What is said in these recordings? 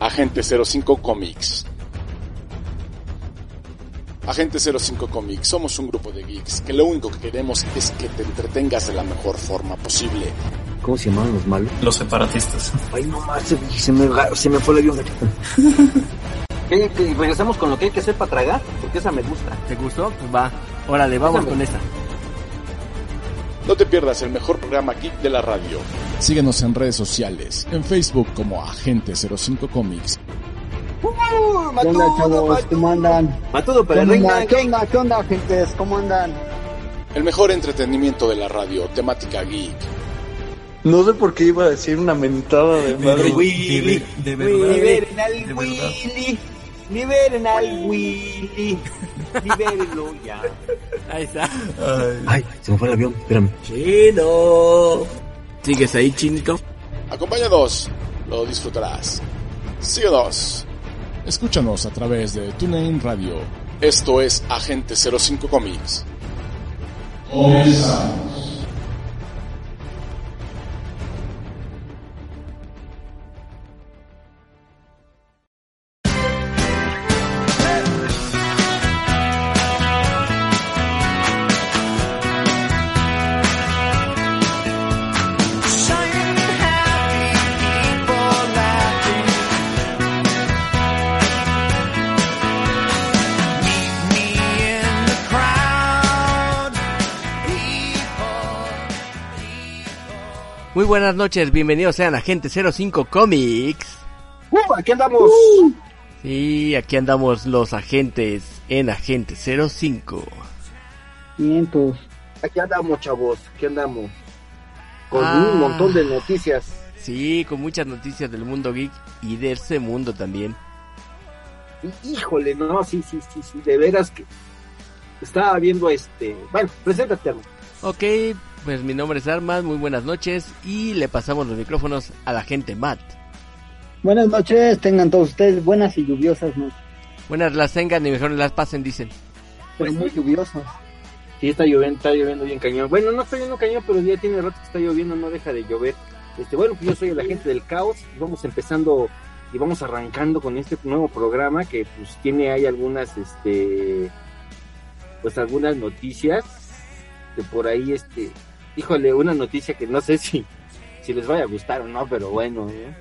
Agente 05 Comics. Agente 05 Comics, somos un grupo de geeks que lo único que queremos es que te entretengas de la mejor forma posible. ¿Cómo se llamaban los malos? Los separatistas. Ay, no más, se, se me, se me fue el avión. ¿Qué, qué, regresamos con lo que hay que hacer para tragar, porque esa me gusta. ¿Te gustó? Pues va. Órale, vamos con esta. No te pierdas el mejor programa geek de la radio. Síguenos en redes sociales, en Facebook como Agente 05 Comics. ¡Uh, ¿Qué onda, chavos? ¿Cómo andan? Matudo, ¿Qué pero onda? ¿Qué onda? ¿Qué onda, gentes? ¿Cómo andan? El mejor entretenimiento de la radio, temática geek. No sé por qué iba a decir una mentada de madre. Willy, de verdad. liberen al. Willy, liberen al Willy, libérenlo ya. Ahí está. Ay, Ay, se me fue el avión, espérame. Chino. ¿Sigues ahí, chinito? Acompáñanos, lo disfrutarás. Síguenos. Escúchanos a través de TuneIn Radio. Esto es Agente 05 Comics. Comenzamos. Buenas noches, bienvenidos sean a Agente 05 Comics. Uh, aquí andamos. Sí, aquí andamos los agentes en Agente 05. Cientos. Aquí andamos, chavos, aquí andamos. Con Ah. un montón de noticias. Sí, con muchas noticias del mundo geek y de ese mundo también. Y, híjole, no, sí, sí, sí, sí, de veras que estaba viendo este. Bueno, preséntate. Ok, pues mi nombre es Armas, muy buenas noches y le pasamos los micrófonos a la gente Matt. Buenas noches, tengan todos ustedes buenas y lluviosas noches. Buenas las tengan y mejor las pasen, dicen. Pero muy lluviosas. Sí, está lloviendo, está lloviendo bien cañón. Bueno, no está lloviendo cañón, pero ya tiene rato que está lloviendo, no deja de llover. Este, bueno, pues yo soy el agente del caos y vamos empezando y vamos arrancando con este nuevo programa que pues tiene ahí algunas, este, pues algunas noticias que por ahí, este, híjole, una noticia que no sé si, si les vaya a gustar o no, pero bueno, ¿eh?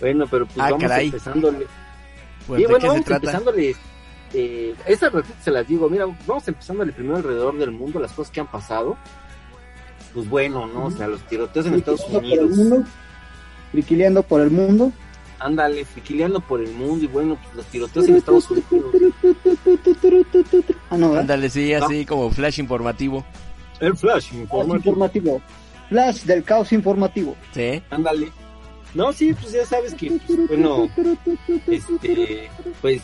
bueno, pero pues Ah, vamos caray. empezándole. Pues, y ¿de bueno, qué se vamos trata? empezándole. Eh, estas ratitas se las digo, mira, vamos empezándole primero alrededor del mundo, las cosas que han pasado. Pues bueno, ¿no? O sea, los tiroteos en Estados Friquileando por el Unidos. mundo. Friquileando por el mundo. Ándale, friquileando por el mundo y bueno, pues los tiroteos en Estados Unidos. Ah. Ándale, sí, así como flash informativo. El flash Flash informativo. informativo. Flash del caos informativo. Sí. Ándale. No, sí, pues ya sabes que, pues, bueno, este, pues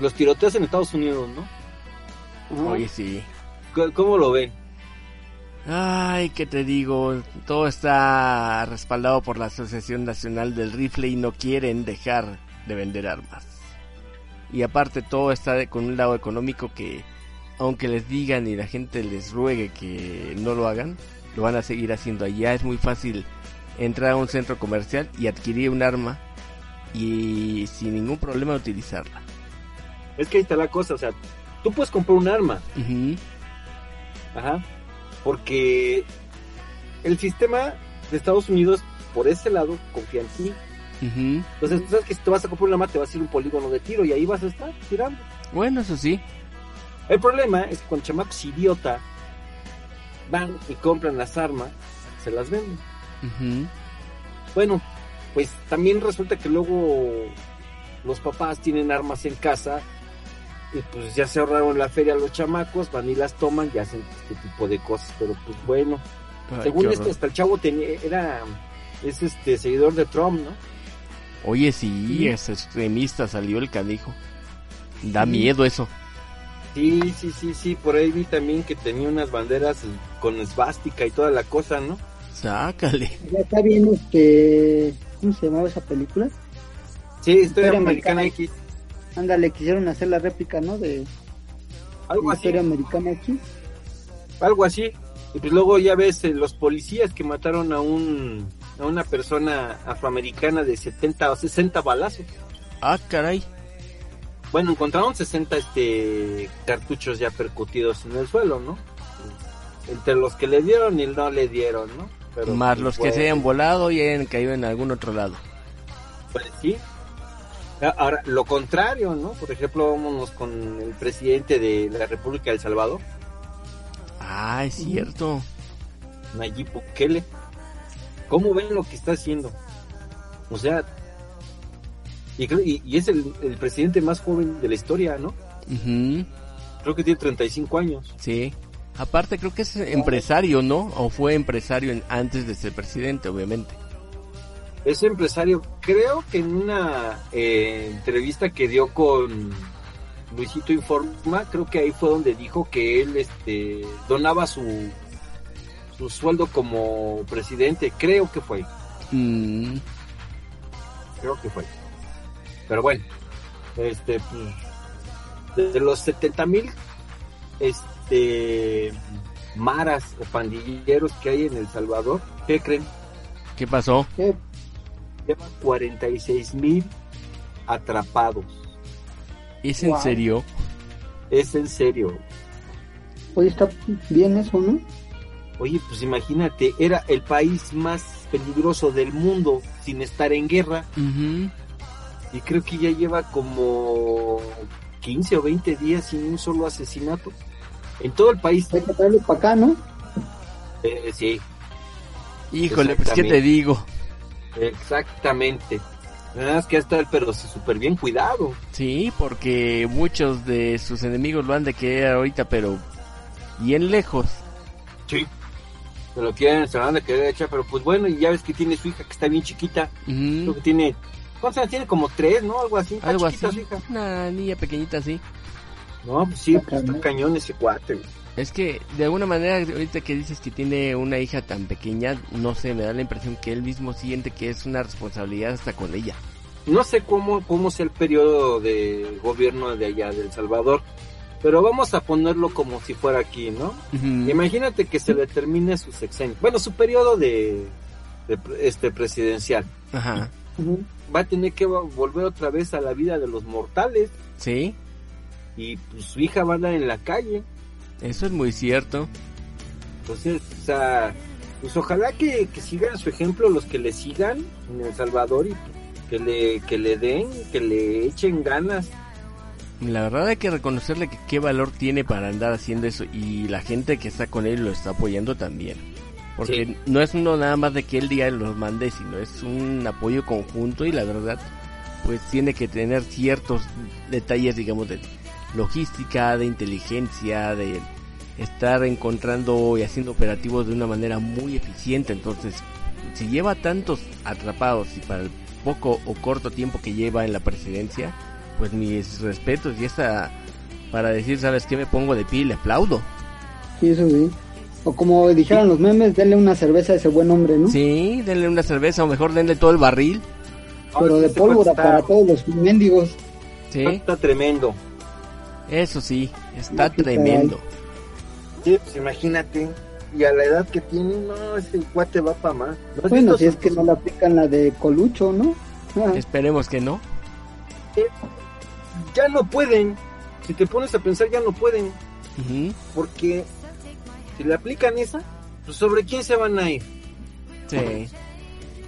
los tiroteos en Estados Unidos, ¿no? Oye, sí. ¿Cómo lo ven? Ay, ¿qué te digo? Todo está respaldado por la Asociación Nacional del Rifle y no quieren dejar de vender armas. Y aparte todo está de- con un lado económico que, aunque les digan y la gente les ruegue que no lo hagan, lo van a seguir haciendo. Allá es muy fácil entrar a un centro comercial y adquirir un arma y sin ningún problema utilizarla. Es que ahí está la cosa, o sea, tú puedes comprar un arma. Ajá. Porque el sistema de Estados Unidos, por ese lado, confía en ti. Entonces, tú sabes que si te vas a comprar un arma, te vas a ir a un polígono de tiro y ahí vas a estar tirando. Bueno, eso sí. El problema es que cuando chamacos idiota van y compran las armas, se las venden. Bueno, pues también resulta que luego los papás tienen armas en casa y pues ya se ahorraron la feria los chamacos, van y las toman y hacen este tipo de cosas, pero pues bueno. Ay, Según esto, hasta el chavo tenía, era, es este seguidor de Trump, ¿no? Oye, sí, es extremista, salió el canijo. Da miedo eso. Sí, sí, sí, sí, por ahí vi también que tenía unas banderas con esvástica y toda la cosa, ¿no? Sácale. Ya está bien, este. ¿Cómo se llamaba esa película? Sí, Historia Americana X. Ándale, quisieron hacer la réplica, ¿no? De Algo así, Historia Americana X. algo así. Y pues luego ya ves eh, los policías que mataron a un a una persona afroamericana de 70 o 60 balazos. Ah, caray. Bueno, encontraron 60 este cartuchos ya percutidos en el suelo, ¿no? Entre los que le dieron y no le dieron, ¿no? Pero, Más los que se hayan volado y hayan caído en algún otro lado. Pues sí. A- Ahora, lo contrario, ¿no? Por ejemplo, vámonos con el presidente de la República de El Salvador, Ah, es cierto. Nayib Bukele. ¿Cómo ven lo que está haciendo? O sea, y, y, y es el, el presidente más joven de la historia, ¿no? Ujú, Creo que tiene 35 años. Sí. Aparte creo que es empresario, ¿no? O fue empresario en- antes de ser presidente, obviamente. Es empresario, creo que en una eh, entrevista que dio con Luisito Informa, creo que ahí fue donde dijo que él este, donaba su, su sueldo como presidente, creo que fue, Mm, creo que fue. Pero bueno, este, de los 70 mil este, maras o pandilleros que hay en El Salvador, ¿qué creen? ¿Qué pasó? ¿Qué? Lleva 46 mil atrapados. ¿Es en Wow. serio? Es en serio. Oye, está bien eso, ¿no? Oye, pues imagínate, era el país más peligroso del mundo sin estar en guerra. Y creo que ya lleva como 15 o 20 días sin un solo asesinato. En todo el país. Hay que traerlo para acá, ¿no? Eh, sí, Híjole, pues qué te digo. exactamente. Nada más que está pero súper bien cuidado. Sí, porque muchos de sus enemigos lo han de querer ahorita, pero bien lejos. Sí. Se lo quieren, se lo van a querer echar, pero pues bueno, y ya ves que tiene su hija que está bien chiquita. Creo Ujú. que tiene. ¿Cuántos años tiene? Como tres, ¿no? Algo así. Algo chiquita así. hija. Una niña pequeñita así. No, pues sí, pues, está cañón. ese cuate. güey. Es que de alguna manera ahorita que dices que tiene una hija tan pequeña, no sé, me da la impresión que él mismo siente que es una responsabilidad hasta con ella. No sé cómo, cómo sea el periodo de gobierno de allá de El Salvador, pero vamos a ponerlo como si fuera aquí, ¿no? Imagínate que se le termine su sexenio, bueno, su periodo de, este presidencial. Ajá. Ujú. Va a tener que vo- volver otra vez a la vida de los mortales Sí, y pues, su hija va a andar en la calle. eso es muy cierto. Entonces, o sea, pues ojalá que, que sigan su ejemplo los que le sigan en El Salvador y que le, que le den, que le echen ganas. La verdad hay que reconocerle que qué valor tiene para andar haciendo eso y la gente que está con él lo está apoyando también. Porque Sí. no es uno nada más de que él diga los mande, sino es un apoyo conjunto y la verdad pues tiene que tener ciertos detalles digamos de logística, de inteligencia, de estar encontrando y haciendo operativos de una manera muy eficiente. Entonces, si lleva tantos atrapados y para el poco o corto tiempo que lleva en la presidencia, pues mis respetos y esta para decir, ¿sabes qué? Me pongo de pie y le aplaudo. Sí, eso sí. O como dijeron los memes, denle una cerveza a ese buen hombre, ¿no? Sí, denle una cerveza o mejor denle todo el barril. Pero de pólvora para todos los mendigos. Sí, Está tremendo. eso sí, está tremendo. Sí, pues imagínate. Y a la edad que tiene, no, ese cuate va para más. ¿No Bueno, si es que no le aplican la de Colucho, ¿no? Ah, Esperemos que no. Ya no pueden. Si te pones a pensar, ya no pueden. Porque si le aplican esa, pues sobre quién se van a ir. Sí,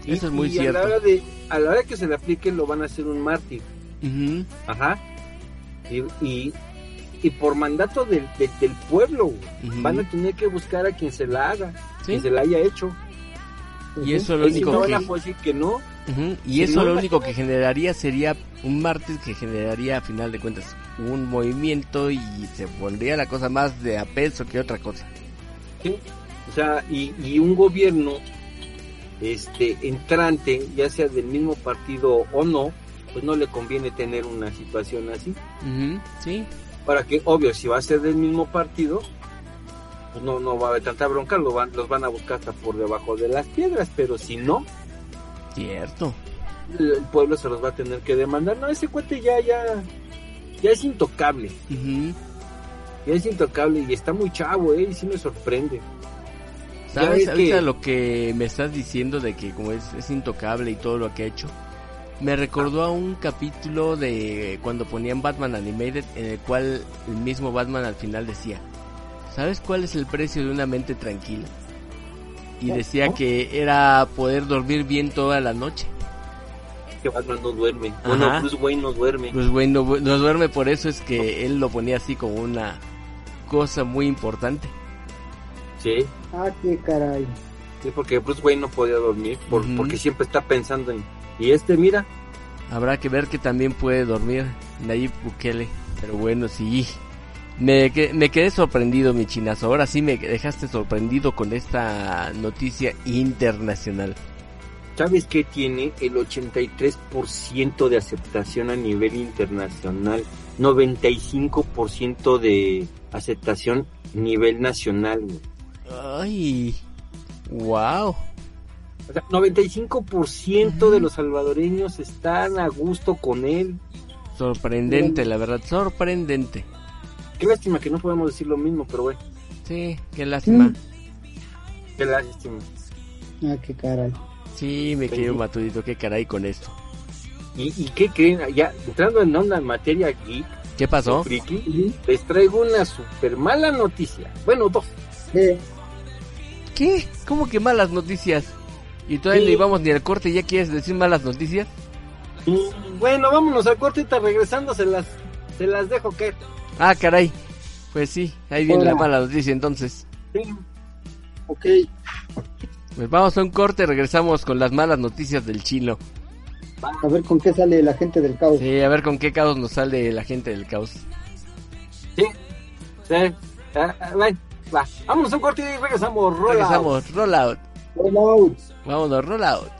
Y- eso es muy y A cierto. la, hora de, a la hora que se le aplique, lo van a hacer un mártir. Ajá. Y, y, y por mandato del, de- del pueblo, van a tener que buscar a quien se la haga, Sí, quien se la haya hecho. y eso lo Y si único no que... van a poder decir que no, Y eso no, lo imagínate. único que generaría sería un martes que generaría a final de cuentas un movimiento y se volvería la cosa más de a peso que otra cosa. ¿Sí? O sea, y, y un gobierno este entrante, ya sea del mismo partido o no, pues no le conviene tener una situación así. sí. Para que, obvio, si va a ser del mismo partido, pues no, no va a haber tanta bronca, lo van, los van a buscar hasta por debajo de las piedras, pero si no, cierto, el, pueblo se los va a tener que demandar. No, ese cuate ya, ya, ya es intocable. Ya es intocable y está muy chavo, eh, y sí me sorprende. ¿Sabes ahorita lo que me estás diciendo de que como es, es intocable y todo lo que ha hecho? Me recordó a un capítulo de cuando ponían Batman Animated en el cual el mismo Batman al final decía, ¿sabes cuál es el precio de una mente tranquila? Y decía que era poder dormir bien toda la noche. Que Batman no duerme. Bueno, Bruce Wayne no duerme. Bruce Wayne no, no duerme, por eso es que él lo ponía así como una cosa muy importante. Sí. Ah, qué caray. Sí, porque Bruce Wayne no podía dormir por, porque siempre está pensando en... Y este, mira. Habrá que ver que también puede dormir Nayib Bukele. Pero bueno, sí. Me, me quedé sorprendido, mi chinazo. Ahora sí me dejaste sorprendido con esta noticia internacional. ¿Sabes qué tiene? El 83% de aceptación a nivel internacional. 95% de aceptación nivel nacional. Ay, wow. O sea, 95% de los salvadoreños están a gusto con él. Sorprendente, la verdad, sorprendente. Qué lástima que no podemos decir lo mismo, pero bueno. Sí, qué lástima. Mm. Qué lástima. Ah, qué caray. Sí, me quedo matudito, qué caray con esto. ¿Y, qué creen? Ya, entrando en onda en materia geek. ¿Qué pasó? les traigo una super mala noticia. Bueno, dos. ¿Qué? ¿Cómo que malas noticias? ¿Y todavía no íbamos ni al corte y ya quieres decir malas noticias? Bueno, vámonos al corte y regresando se las, se las dejo que. Ah, caray. Pues sí, ahí viene la mala noticia entonces. Sí. Ok. Pues vamos a un corte y regresamos con las malas noticias del chino. A ver con qué sale la gente del caos. Sí, a ver con qué caos nos sale la gente del caos. Sí. Sí. Ah, ah, Va, vámonos a un corte y regresamos. Roll regresamos, roll out. Roll out. Vámonos, roll out.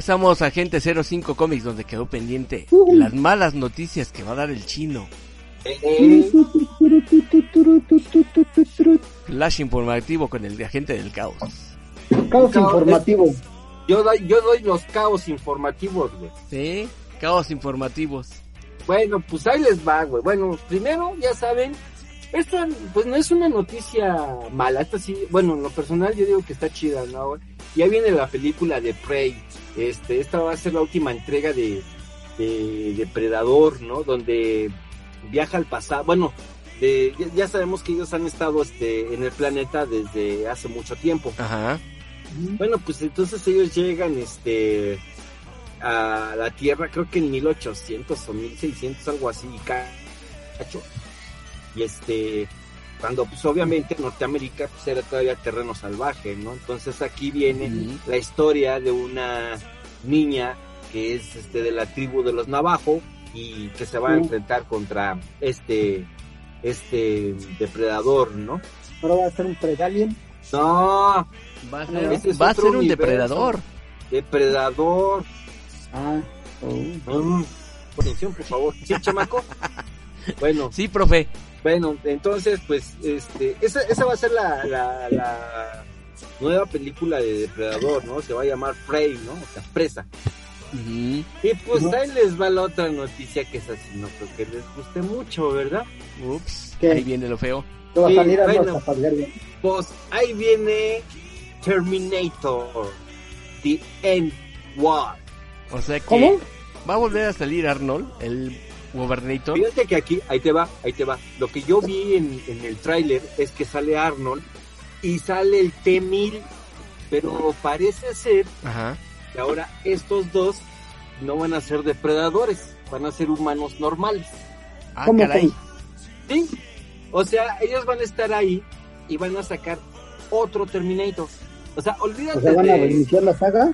Regresamos a Agente 05 Comics, donde quedó pendiente las malas noticias que va a dar el chino. Flash informativo con el agente del caos. Caos informativo. Yo doy, yo doy los caos informativos, güey. Sí, caos informativos. Bueno, pues ahí les va, güey. Bueno, primero, ya saben, esta, pues no es una noticia mala, esta sí, bueno, en lo personal yo digo que está chida, ¿no? Ya viene la película de Prey, este, esta va a ser la última entrega de, de Depredador, ¿no? Donde viaja al pasado, bueno, de, ya, sabemos que ellos han estado este, en el planeta desde hace mucho tiempo. Ajá. Bueno, pues entonces ellos llegan, este, a la Tierra, creo que en 1800 o 1600, algo así, cacho y este cuando pues obviamente Norteamérica pues era todavía terreno salvaje, ¿no? Entonces aquí viene la historia de una niña que es este de la tribu de los Navajo y que se va a enfrentar contra este este depredador, ¿no? ¿Ahora va a ser un predalien? No, va a ser, este va a ser un depredador. Depredador. Ah, oh. Mm, atención, por favor. ¿Sí, chamaco? Bueno. Sí, profe. Bueno, entonces, pues, este, esa, esa va a ser la, la, nueva película de Depredador, ¿no? Se va a llamar Prey, ¿no? O sea, presa. Y pues ahí les va la otra noticia que es así, no creo que les guste mucho, ¿verdad? Ups, ahí viene lo feo. pues ahí viene Terminator, The End War. O sea que ¿Cómo? va a volver a salir Arnold, el Gobernator. Fíjate que aquí, ahí te va, ahí te va. Lo que yo vi en, en el tráiler es que sale Arnold y sale el T-1000, pero parece ser Ajá. que ahora estos dos no van a ser depredadores, van a ser humanos normales. Ah, ¿Cómo, caray. ¿Sí? O sea, ellos van a estar ahí y van a sacar otro Terminator. O sea, olvídate O sea, van a de... reiniciar la saga.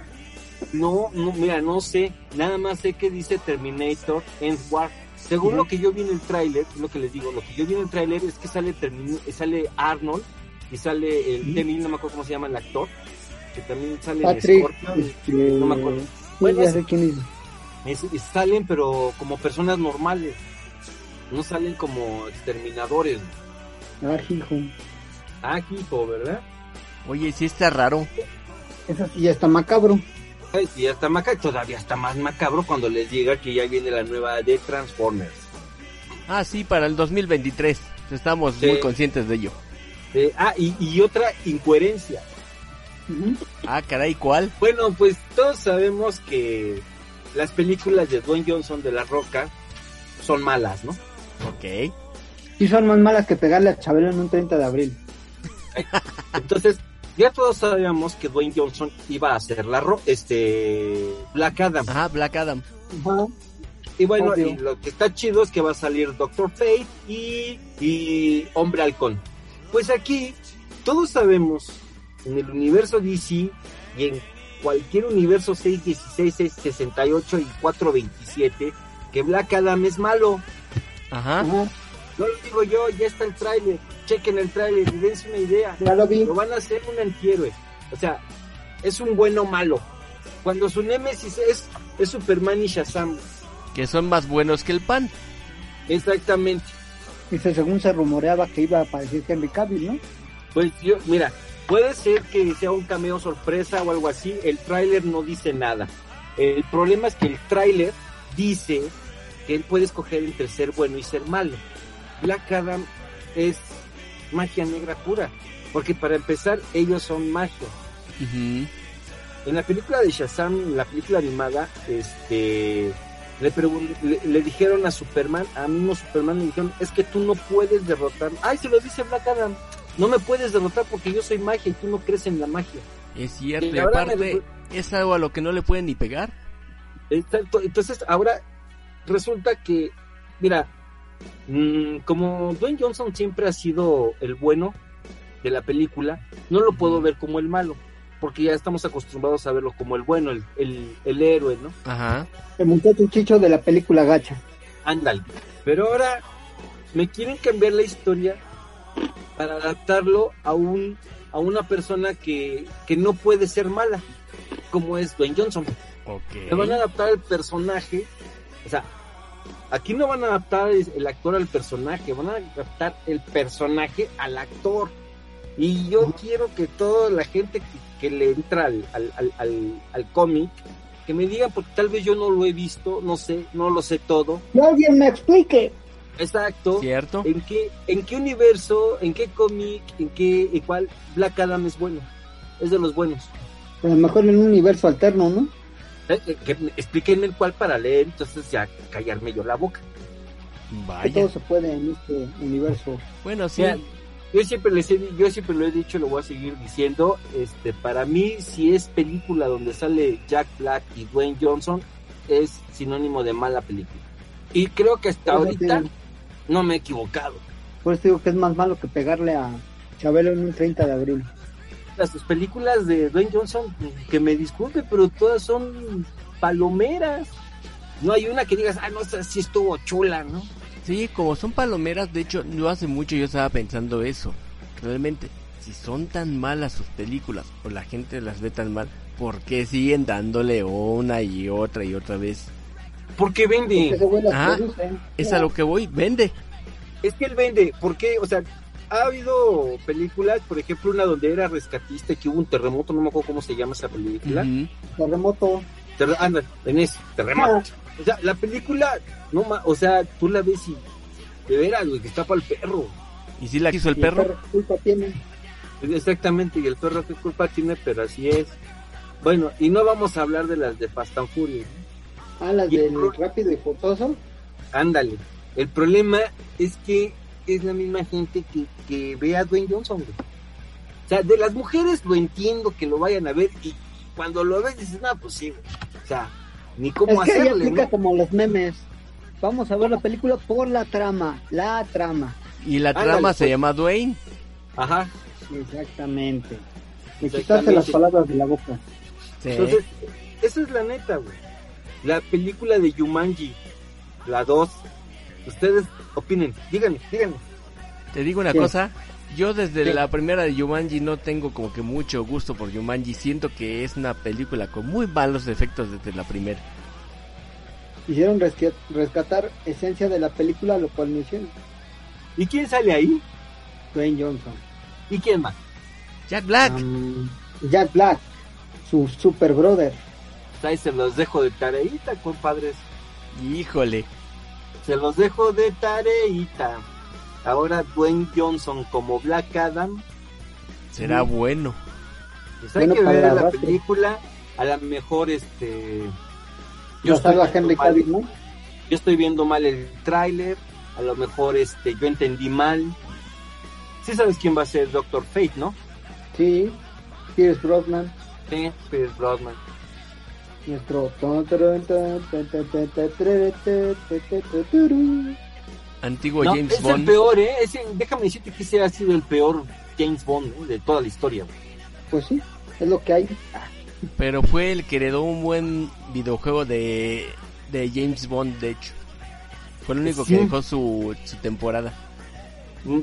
No, no, mira, no sé. Nada más sé que dice Terminator End War. Según Ujú. lo que yo vi en el tráiler, es lo que les digo, lo que yo vi en el tráiler es que sale Termin- sale Arnold y sale el. T-1000, no me acuerdo cómo se llama el actor, que también sale Patrick. Scorpion, este, no me acuerdo. sí, Bueno, ya es- sé quién es. Es- y salen pero como personas normales. No salen como exterminadores. Ah, hijo. Ah, hijo, ¿verdad? Oye, sí está raro. Eso sí ya está macabro. Sí, ya está macabro. Todavía está más macabro cuando les llega que ya viene la nueva de Transformers. Ah, sí, para el 2023. Estamos Sí. muy conscientes de ello. Ah, y, y otra incoherencia. Ah, caray, ¿cuál? Bueno, pues todos sabemos que las películas de Dwayne Johnson de La Roca son malas, ¿no? Ok. Sí son más malas que pegarle a Chabelo en un 30 de abril. Entonces, ya todos sabíamos que Dwayne Johnson iba a hacer la ro este Black Adam. Ajá, Black Adam. Ajá. Y bueno, Obvio. y lo que está chido es que va a salir Doctor Fate y, y Hombre Halcón. Pues aquí, todos sabemos, en el universo DC y en cualquier universo 616, 668 y 427, que Black Adam es malo. Ajá. Ajá. No lo digo yo, ya está el tráiler. Chequen el tráiler y dense una idea. Ya lo vi. Lo van a hacer un antihéroe. O sea, es un bueno malo. Cuando su némesis es, es Superman y Shazam. Que son más buenos que el pan. Exactamente. Dice, según se rumoreaba que iba a aparecer Henry Cavill, ¿no? Pues yo, mira, puede ser que sea un cameo sorpresa o algo así. El tráiler no dice nada. El problema es que el tráiler dice que él puede escoger entre ser bueno y ser malo. Black Adam es magia negra pura. Porque para empezar, ellos son magia. En la película de Shazam, la película animada, este le, le, le dijeron a Superman, a mismo Superman le dijeron, es que tú no puedes derrotar. Ay, se lo dice Black Adam. No me puedes derrotar porque yo soy magia y tú no crees en la magia. Es cierto. Y aparte, me- es algo a lo que no le pueden ni pegar. Exacto. Entonces, ahora resulta que, mira, mm, como Dwayne Johnson siempre ha sido el bueno de la película, no lo puedo ver como el malo, porque ya estamos acostumbrados a verlo como el bueno, el, el, el héroe, ¿no? Ajá. El muchacho chicho de la película Gacha. Ándale. Pero ahora me quieren cambiar la historia para adaptarlo a un a una persona que, que no puede ser mala, como es Dwayne Johnson. Ok. Le van a adaptar el personaje, o sea, aquí no van a adaptar el actor al personaje, van a adaptar el personaje al actor. Y yo quiero que toda la gente que, que le entra al, al, al, al, al cómic, que me digan, porque tal vez yo no lo he visto, no sé, no lo sé todo. Que alguien me explique. Exacto. ¿Cierto? ¿En qué, ¿En qué universo, en qué cómic, en qué, en cuál Black Adam es bueno? Es de los buenos. A lo mejor en un universo alterno, ¿no? Eh, eh, que explíquenme el cuál para leer, entonces ya callarme yo la boca. Que Vaya. todo se puede en este universo. Bueno, sí. Mira, yo siempre les he, yo siempre lo he dicho, lo voy a seguir diciendo. Este, para mí, si es película donde sale Jack Black y Dwayne Johnson, es sinónimo de mala película. Y creo que hasta Pero ahorita no me he equivocado. Por eso digo que es más malo que pegarle a Chabelo en un 30 de abril. Las películas de Dwayne Johnson, que me disculpe, pero todas son palomeras. No hay una que digas, ah, no, esa sí estuvo chula, ¿no? Sí, como son palomeras, de hecho, no hace mucho yo estaba pensando eso. Realmente, si son tan malas sus películas o la gente las ve tan mal, ¿por qué siguen dándole una y otra y otra vez? Porque vende. Ah. Es a lo que voy, vende. Es que él vende. ¿Por qué? O sea, ha habido películas, por ejemplo, una donde era rescatista y que hubo un terremoto, no me acuerdo cómo se llama esa película. Terremoto. Terre- anda, en ese, terremoto. O sea, la película, no ma- o sea, tú la ves y de veras, güey, que está para el perro. ¿Y si la quiso el ¿Y perro? qué culpa tiene? Exactamente, y el perro qué culpa tiene, pero así es. Bueno, y no vamos a hablar de las de Fast and Furious. Ah, las Y- del rápido y forzoso. Ándale. El problema es que es la misma gente que, que ve a Dwayne Johnson. güey. O sea, de las mujeres lo entiendo que lo vayan a ver y cuando lo ves dices, no, pues sí, güey. O sea, ni cómo Es que hacerle, aplica ¿no? como los memes. Vamos a ver la película por la trama, la trama. Y la Ándale, trama se pues. llama Dwayne. Ajá. Exactamente. Me quitaste las palabras de la boca. Sí. Entonces, esa es la neta, güey. La película de Yumanji, la 2. Ustedes opinen, díganme, díganme. Te digo una ¿Qué? cosa, yo desde la primera de Jumanji no tengo como que mucho gusto por Jumanji, siento que es una película con muy malos efectos desde la primera. Quisieron resque- rescatar esencia de la película, lo cual no hicieron. ¿Y quién sale ahí? Dwayne Johnson. ¿Y quién más? Jack Black, Um, Jack Black, su super brother. Pues ahí se los dejo de tareita, compadres. híjole, Se los dejo de tareita. Ahora Dwayne Johnson como Black Adam. será bueno. Pues hay Bueno, que ver la arrastre. película. A lo mejor este. Yo estoy salva viendo Henry mal- Cavill, ¿no? yo estoy viendo mal el tráiler. A lo mejor este yo entendí mal. Sí sabes quién va a ser Doctor Fate, ¿no? Sí. Pierce Brosnan, Sí, Pierce Brosnan. Nuestro. Antiguo No, James es el Bond. peor, ¿eh? Ese- déjame decirte que ese ha sido el peor James Bond ¿eh? de toda la historia. güey. Pues sí, es lo que hay. Pero fue el que heredó un buen videojuego de, de James Bond, de hecho. Fue el único que Sí. dejó su, su temporada. Mm,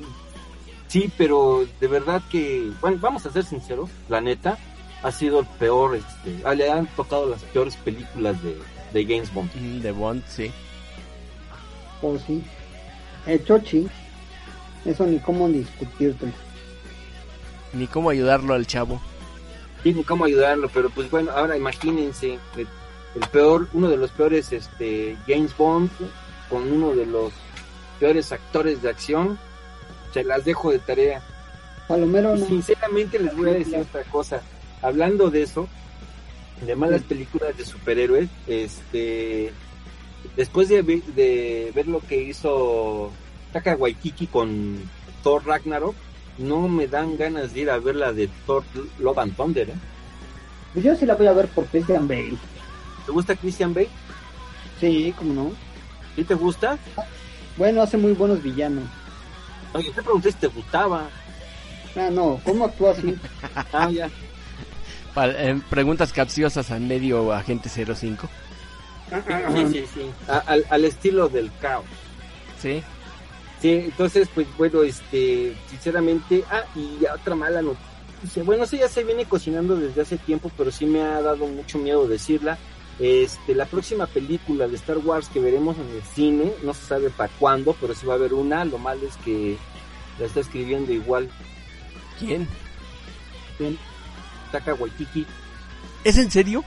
Sí, pero de verdad que, bueno, vamos a ser sinceros, la neta, ha sido el peor, este, ah, le han tocado las peores películas de, de James Bond. Mm, De Bond, sí. Pues sí. El Chochi. Eso ni cómo discutirte. Ni cómo ayudarlo al chavo. Sí, ni cómo ayudarlo, pero pues bueno, ahora imagínense, el, el peor, uno de los peores, este, James Bond, con uno de los peores actores de acción, se las dejo de tarea. Palomero no. sinceramente les voy a decir otra cosa. Hablando de eso, de malas películas de superhéroes, este, después de, ve- de ver lo que hizo Taka Waikiki con Thor Ragnarok, no me dan ganas de ir a ver la de Thor Love and Thunder. ¿eh? Pues yo sí la voy a ver por Christian Bale. ¿Te gusta Christian Bale? Sí, cómo no. ¿Sí te gusta? Bueno, hace muy buenos villanos. Oye, te pregunté si te gustaba. Ah, no, ¿cómo actúa así? Ah, ya. Eh, preguntas capciosas al medio agente 05. Sí, sí, sí. A- al, al estilo del caos. Sí. Sí, entonces, pues bueno, este, sinceramente, ah, y otra mala noticia, bueno, eso ya se viene cocinando desde hace tiempo, pero sí me ha dado mucho miedo decirla. Este, la próxima película de Star Wars que veremos en el cine, no se sabe para cuándo, pero sí va a haber una, lo malo es que la está escribiendo igual ¿Quién? Taka Waititi. ¿Es en serio?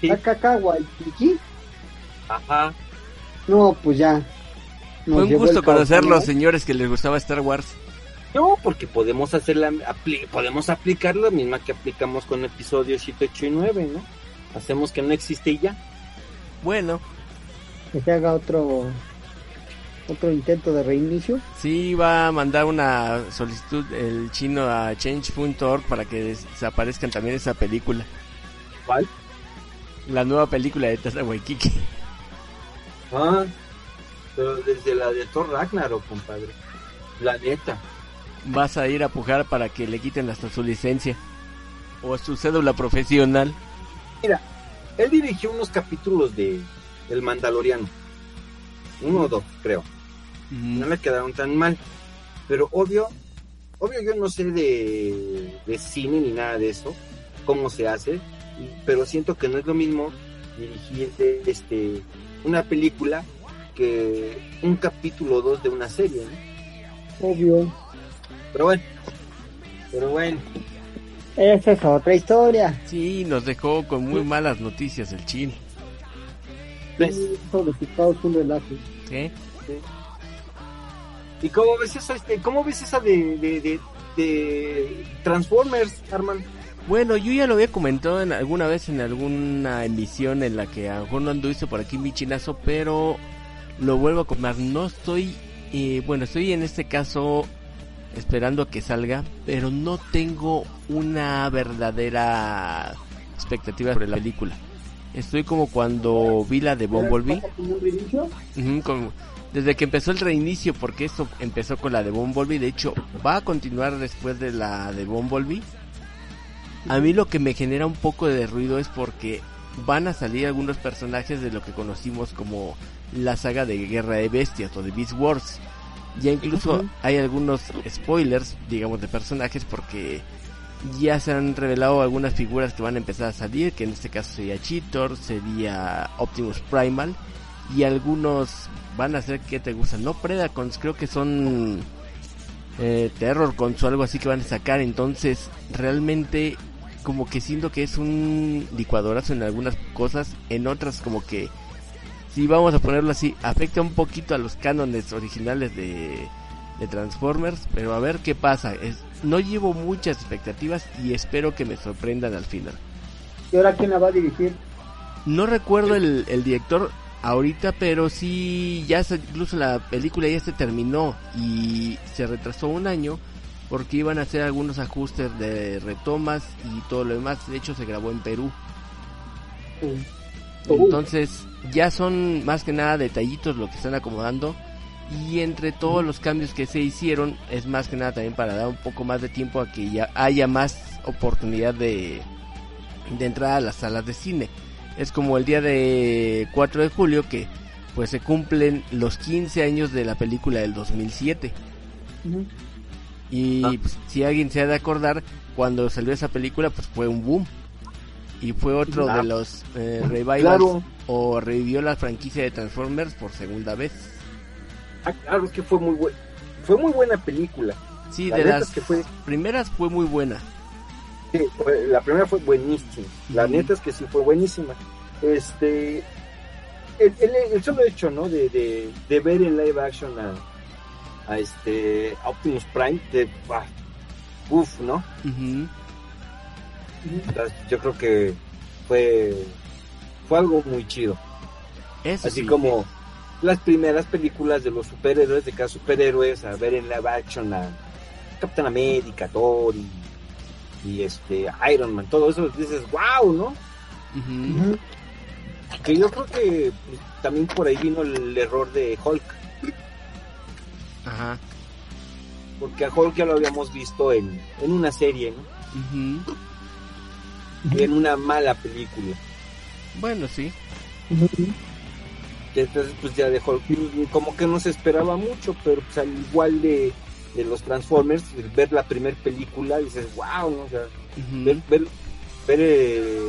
Sí. Waititi. Ajá. No, pues ya. Nos Fue un gusto conocer ¿no? los señores que les gustaba Star Wars. No, porque podemos hacer la, apli- podemos aplicar la misma que aplicamos con episodios 7, 8 y 9, ¿no? Hacemos que no existe y ya. Bueno, Que se haga otro otro intento de reinicio. sí va a mandar una solicitud el chino a change.org para que des- desaparezcan también esa película. ¿Cuál? La nueva película de Tata Waikiki. Ah, pero desde la de Thor Ragnarok, compadre. La neta. Vas a ir a pujar para que le quiten hasta su licencia. O su cédula profesional. Él dirigió unos capítulos de El Mandaloriano. Uno o dos, creo. Mm, No me quedaron tan mal. Pero obvio, obvio yo no sé de, de cine ni nada de eso, cómo se hace, y- pero siento que no es lo mismo dirigir de- este una película que un capítulo o dos de una serie, ¿no? Obvio. Pero bueno, pero bueno, Esa es otra historia. Sí, nos dejó con muy malas noticias el chino. pues, Eso de Chicago es un relajo. ¿Sí? ¿Y cómo ves esa, este, cómo ves esa de, de, de de Transformers, Arman. Bueno, yo ya lo había comentado en alguna vez en alguna emisión en la que a lo mejor no anduviste por aquí mi chinazo, pero lo vuelvo a comer. No estoy, eh, bueno, estoy en este caso esperando a que salga, pero no tengo una verdadera expectativa sobre la película. Estoy como cuando vi la de Bumblebee. Ujú, como- desde que empezó el reinicio, porque esto empezó con la de Bumblebee, de hecho va a continuar después de la de Bumblebee. A mí lo que me genera un poco de ruido es porque van a salir algunos personajes de lo que conocimos como la saga de Guerra de Bestias o de Beast Wars. Ya incluso hay algunos spoilers, digamos, de personajes porque ya se han revelado algunas figuras que van a empezar a salir, que en este caso sería Cheetor, sería Optimus Primal y algunos van a ser que te gustan, no Predacons, creo que son eh, Terror Cons o algo así que van a sacar, entonces realmente como que siento que es un licuadorazo en algunas cosas, en otras como que si vamos a ponerlo así, afecta un poquito a los cánones originales de, de Transformers, pero a ver qué pasa. Es, no llevo muchas expectativas y espero que me sorprendan al final. ¿Y ahora quién la va a dirigir? No recuerdo el, el director ahorita, pero sí, ya se- incluso la película ya se terminó y se retrasó un año porque iban a hacer algunos ajustes de retomas y todo lo demás. De hecho, se grabó en Perú. Entonces, ya son más que nada detallitos lo que están acomodando. Y entre todos los cambios que se hicieron, es más que nada también para dar un poco más de tiempo a que ya haya más oportunidad de, de entrar a las salas de cine. Es como el día de 4 de julio que pues se cumplen los 15 años de la película del 2007. Y Ah. pues, si alguien se ha de acordar, cuando salió esa película pues fue un boom. Y fue otro Ah. de los eh, revivals Claro. o revivió la franquicia de Transformers por segunda vez. Ah, claro, es que fue muy buena. Fue muy buena película. Sí, La de las es que fue- primeras fue muy buena. Sí, fue- la primera fue buenísima. La neta es que sí fue buenísima. Este. El, el, el solo hecho, ¿no? De, de, de ver en live action a, a este a Optimus Prime, de. ah, uf, ¿no? Yo creo que fue. Fue algo muy chido. Eso Así sí. como las primeras películas de los superhéroes, de cada superhéroes, a ver en live action a Captain América, Thor y, y este Iron Man, todo eso dices, wow, ¿no? Que yo creo que pues, también por ahí vino el error de Hulk, Ajá. porque a Hulk ya lo habíamos visto en, en una serie, ¿no? Y en una mala película. Bueno, sí. Entonces pues ya de Hulk como que no se esperaba mucho, pero pues al igual de, de los Transformers, ver la primera película dices, wow, ¿no? O sea, ver, ver, eh,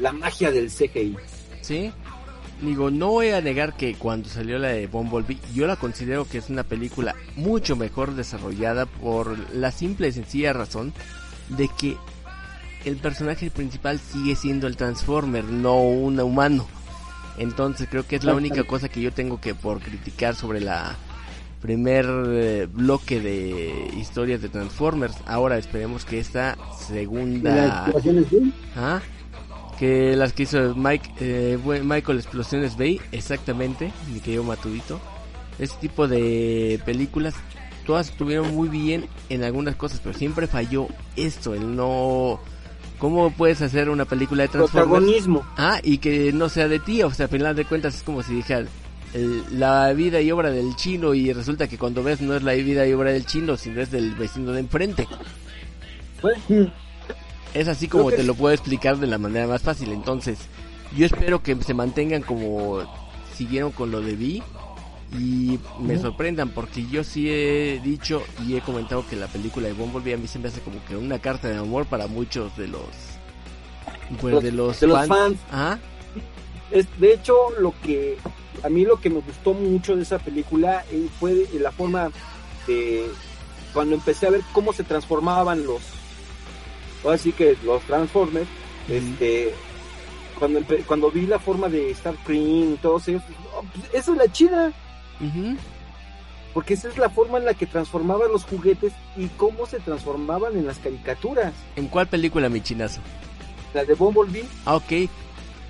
la magia del CGI. Sí. Digo, no voy a negar que cuando salió la de Bumblebee, yo la considero que es una película mucho mejor desarrollada por la simple y sencilla razón de que el personaje principal sigue siendo el Transformer, no un humano. Entonces creo que es la única cosa que yo tengo que por criticar sobre la primer eh, bloque de historias de Transformers. Ahora esperemos que esta segunda... ¿Las bien? ¿Ah? Que las que hizo Mike, eh, Michael Explosiones Bay, exactamente, mi querido Matudito. Este tipo de películas, todas estuvieron muy bien en algunas cosas, pero siempre falló esto, el no... ¿Cómo puedes hacer una película de Transformers? Protagonismo. Ah, y que no sea de ti, o sea, al final de cuentas es como si dijeran el- la vida y obra del chino y resulta que cuando ves no es la vida y obra del chino, sino es del vecino de enfrente. Pues, Es así como que te lo puedo explicar de la manera más fácil. Entonces, yo espero que se mantengan como siguieron con lo de Vi y me sorprendan porque yo sí he dicho y he comentado que la película de Bumblebee a mí se me hace como que una carta de amor para muchos de los pues de los, de los fans. Es, de hecho, lo que a mí lo que me gustó mucho de esa película eh, fue la forma de cuando empecé a ver cómo se transformaban los ahora sí que los Transformers este cuando cuando vi la forma de Starscream y todos ellos oh, pues, esa es la chida porque esa es la forma en la que transformaban los juguetes y cómo se transformaban en las caricaturas. ¿En cuál película, mi chinazo? La de Bumblebee. Ah, ok.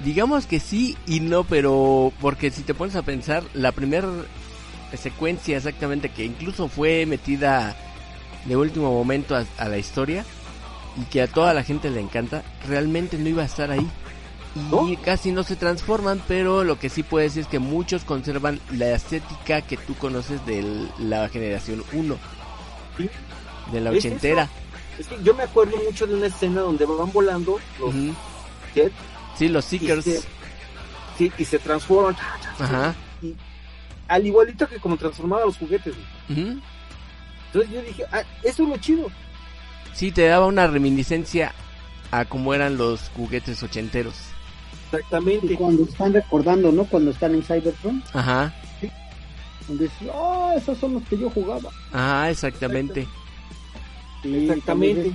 Digamos que sí y no, pero porque si te pones a pensar, la primera secuencia exactamente que incluso fue metida de último momento a, a la historia y que a toda la gente le encanta, realmente no iba a estar ahí. Y casi no se transforman, pero lo que sí puedo decir es que muchos conservan la estética que tú conoces de la generación 1. Sí. De la Es ochentera. Es que yo me acuerdo mucho de una escena donde van volando los jets Sí, los y Seekers. se, sí, y se transforman. Ajá. Y al igualito que como transformaba los juguetes. Ujú. Entonces yo dije, ah, eso es lo chido. Sí, te daba una reminiscencia a cómo eran los juguetes ochenteros. Y Exactamente. cuando están recordando, ¿no? Cuando están en Cybertron, Ajá. donde dices, ah, esos son los que yo jugaba. Ajá, exactamente. Y Exactamente. es-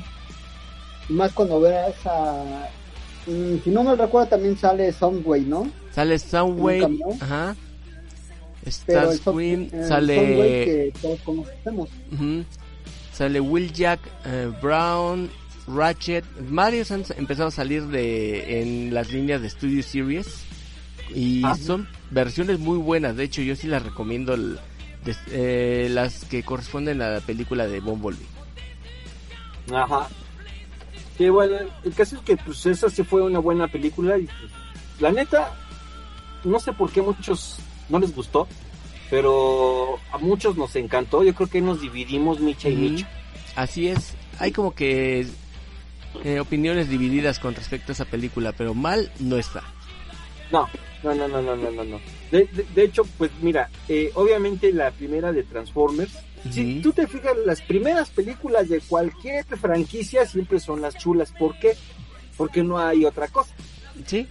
y más cuando veas a... mm, si no me recuerdo, también sale Soundwave, ¿no? Sale Soundwave. cameo. Ajá. Sound- Starscream. eh, Sale. que todos conocemos. Sale Will Jack, eh, Brown, Ratchet. Varios han empezado a salir de en las líneas de Studio Series. Y Ah. son versiones muy buenas. De hecho, yo sí las recomiendo. el- des- eh, las que corresponden a la película de Bumblebee. Ajá. Bueno, el caso es que pues esa sí fue una buena película y pues, la neta, no sé por qué a muchos no les gustó, pero a muchos nos encantó. Yo creo que nos dividimos Micha y. Micha. Así es. Hay como que eh, opiniones divididas con respecto a esa película, pero mal no está. No, no, no, no, no, no, no. no. De, de- de hecho, pues mira, eh, obviamente la primera de Transformers, si tú te fijas, las primeras películas de cualquier franquicia siempre son las chulas. ¿Por qué? Porque no hay otra cosa. Sí,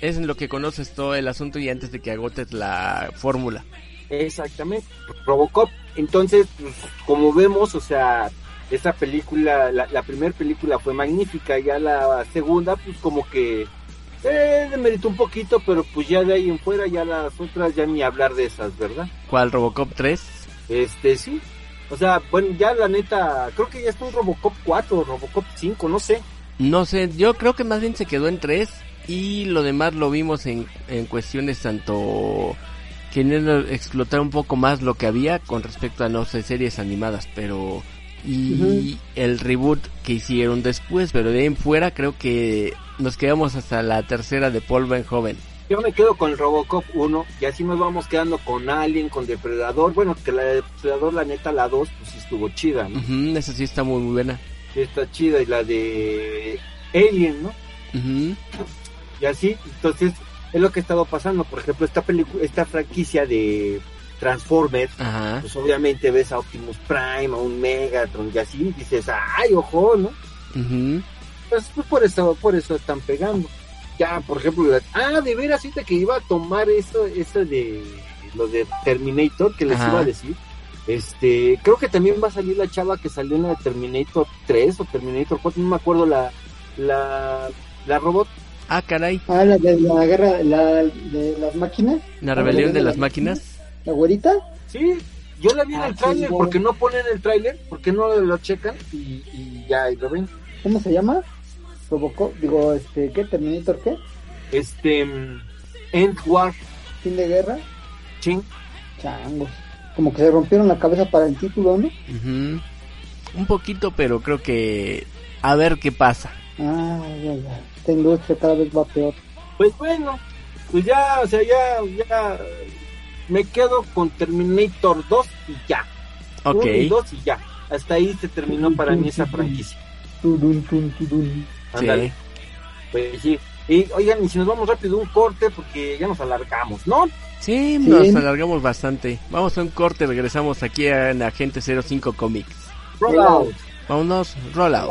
es en lo que conoces todo el asunto y antes de que agotes la fórmula. Exactamente, Robocop. Entonces, pues, como vemos, o sea, esa película, la, la primera película fue magnífica, ya la segunda, pues como que eh, demeritó un poquito, pero pues ya de ahí en fuera, ya las otras, ya ni hablar de esas, ¿verdad? ¿Cuál Robocop 3? Este, sí. O sea, bueno, ya la neta, creo que ya está un Robocop 4 o Robocop 5, no sé. No sé, yo creo que más bien se quedó en 3 y lo demás lo vimos en, en cuestiones tanto queriendo explotar un poco más lo que había con respecto a no sé series animadas, pero y el reboot que hicieron después, pero de ahí en fuera creo que nos quedamos hasta la tercera de Paul Verhoeven. Yo me quedo con el Robocop 1 y así nos vamos quedando con Alien, con Depredador. Bueno, que la de Depredador, la neta, la 2, pues sí estuvo chida, ¿no? Ujú, esa sí está muy, muy buena. Sí está chida. Y la de Alien, ¿no? Ujú, Y así, entonces, es lo que ha estado pasando. Por ejemplo, esta película, esta franquicia de Transformers, Ajá. pues obviamente ves a Optimus Prime, a un Megatron y así, dices, ay, ojo, ¿no? ujú. Pues, pues por eso, por eso están pegando. Ya, por ejemplo, la- ah, de veras, ahorita que iba a tomar eso, eso de lo de Terminator, que les Ajá. iba a decir. Este, creo que también va a salir la chava que salió en la de Terminator 3 o Terminator 4, no me acuerdo la, la, la robot. Ah, caray, Ah, la de la guerra la, de las máquinas, la rebelión de las máquinas. la güerita. Sí, yo la vi en Ah, el tráiler, chingón. porque no ponen el tráiler, porque no lo checan y, y ya, y lo ven. ¿Cómo se llama? Robocop, digo, este, ¿qué? ¿Terminator qué? Este, mm, End War, ¿Fin de guerra? ching. Changos. Como que se rompieron la cabeza para el título, ¿no? Un poquito, pero creo que a ver qué pasa. Ah, ya, ya. Esta industria cada vez va peor. Pues bueno, pues ya, o sea, ya, ya me quedo con Terminator 2 y ya. Ok. Uno y 2 y ya. Hasta ahí se terminó para mí esa franquicia. Ándale. Sí. Pues sí. Y oigan, y si nos vamos rápido un corte porque ya nos alargamos, ¿no? Sí, Sí. nos alargamos bastante. Vamos a un corte, regresamos aquí en Agente 05 Comics. Roll out. Vámonos, roll out.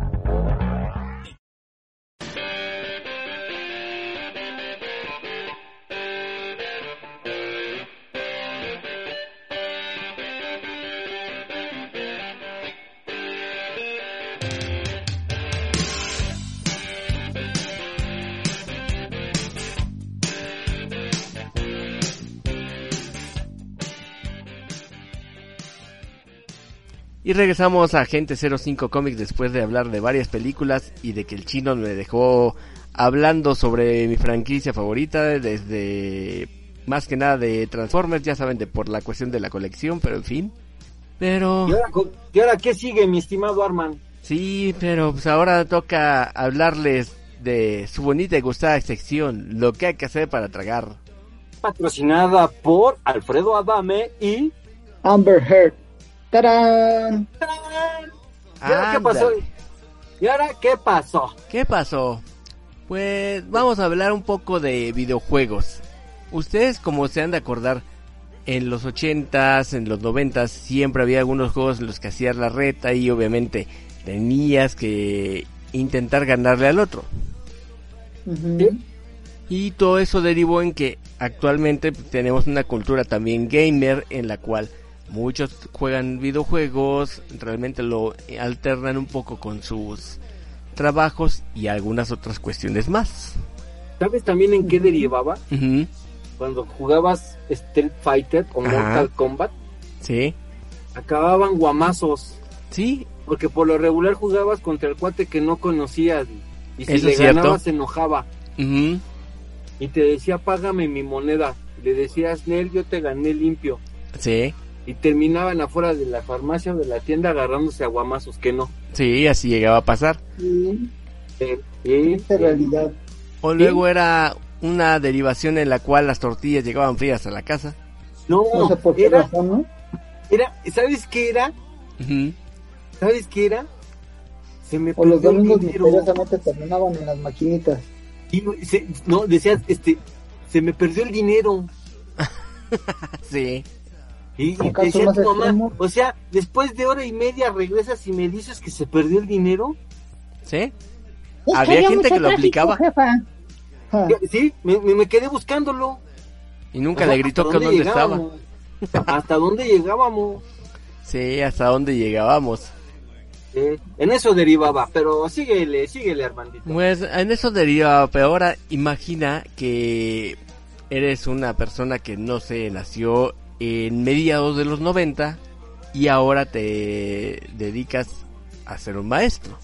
Y regresamos a Agente 05 Comics después de hablar de varias películas y de que el chino me dejó hablando sobre mi franquicia favorita desde más que nada de Transformers, ya saben, de por la cuestión de la colección, pero en fin. Pero... ¿Y ahora, co- y ahora qué sigue, mi estimado Arman? Sí, pero pues ahora toca hablarles de su bonita y gustada sección, lo que hay que hacer para tragar. Patrocinada por Alfredo Adame y... Amber Heard. ¡Tarán! ¿Y ahora qué pasó? ¿Y ahora qué pasó? ¿Qué pasó? Pues vamos a hablar un poco de videojuegos. Ustedes, como se han de acordar, en los 80s, en los 90s, siempre había algunos juegos en los que hacías la reta y obviamente tenías que intentar ganarle al otro. Y todo eso derivó en que actualmente tenemos una cultura también gamer en la cual muchos juegan videojuegos, realmente lo alternan un poco con sus trabajos y algunas otras cuestiones más. ¿Sabes también en qué derivaba? Cuando jugabas Street Fighter o Ajá. Mortal Kombat, Sí, acababan guamazos. sí, Porque por lo regular jugabas contra el cuate que no conocías. Y si le ganabas, se enojaba. Y te decía, págame mi moneda. Le decías, Nel, yo te gané limpio. sí, Y terminaban afuera de la farmacia o de la tienda agarrándose a guamazos, que no. sí, así llegaba a pasar. Sí, esta realidad. O luego era una derivación en la cual las tortillas llegaban frías a la casa. no, No sé por qué era, razón, ¿no? era, ¿sabes qué era? ¿Sabes qué era? Se me O los perdió el domingos dinero. misteriosamente terminaban en las maquinitas. Y se- no, decías, este, se me perdió el dinero. Sí, Y, y ¿Acaso decía tu mamá, extremo? o sea, después de hora y media regresas y me dices que se perdió el dinero. sí. Había gente que lo aplicaba Ja, Sí, me, me- me quedé buscándolo. y nunca O sea, le gritó ¿hasta que dónde estaba. ¿Hasta dónde llegábamos? Sí, hasta dónde llegábamos. Eh, en eso derivaba, pero síguele, síguele, Armandito. Pues en eso deriva, pero ahora imagina que eres una persona que no sé, nació en mediados de los 90 y ahora te dedicas a ser un maestro.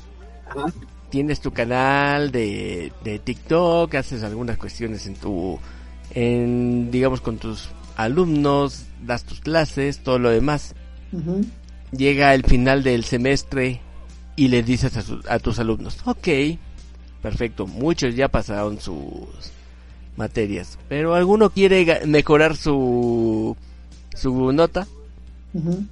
Ajá. Tienes tu canal de, de TikTok, haces algunas cuestiones en tu, en, digamos, con tus alumnos, das tus clases, todo lo demás. llega el final del semestre y les dices a, su- a tus alumnos, ok, perfecto, muchos ya pasaron sus materias, pero alguno quiere mejorar su, su nota, Ujú.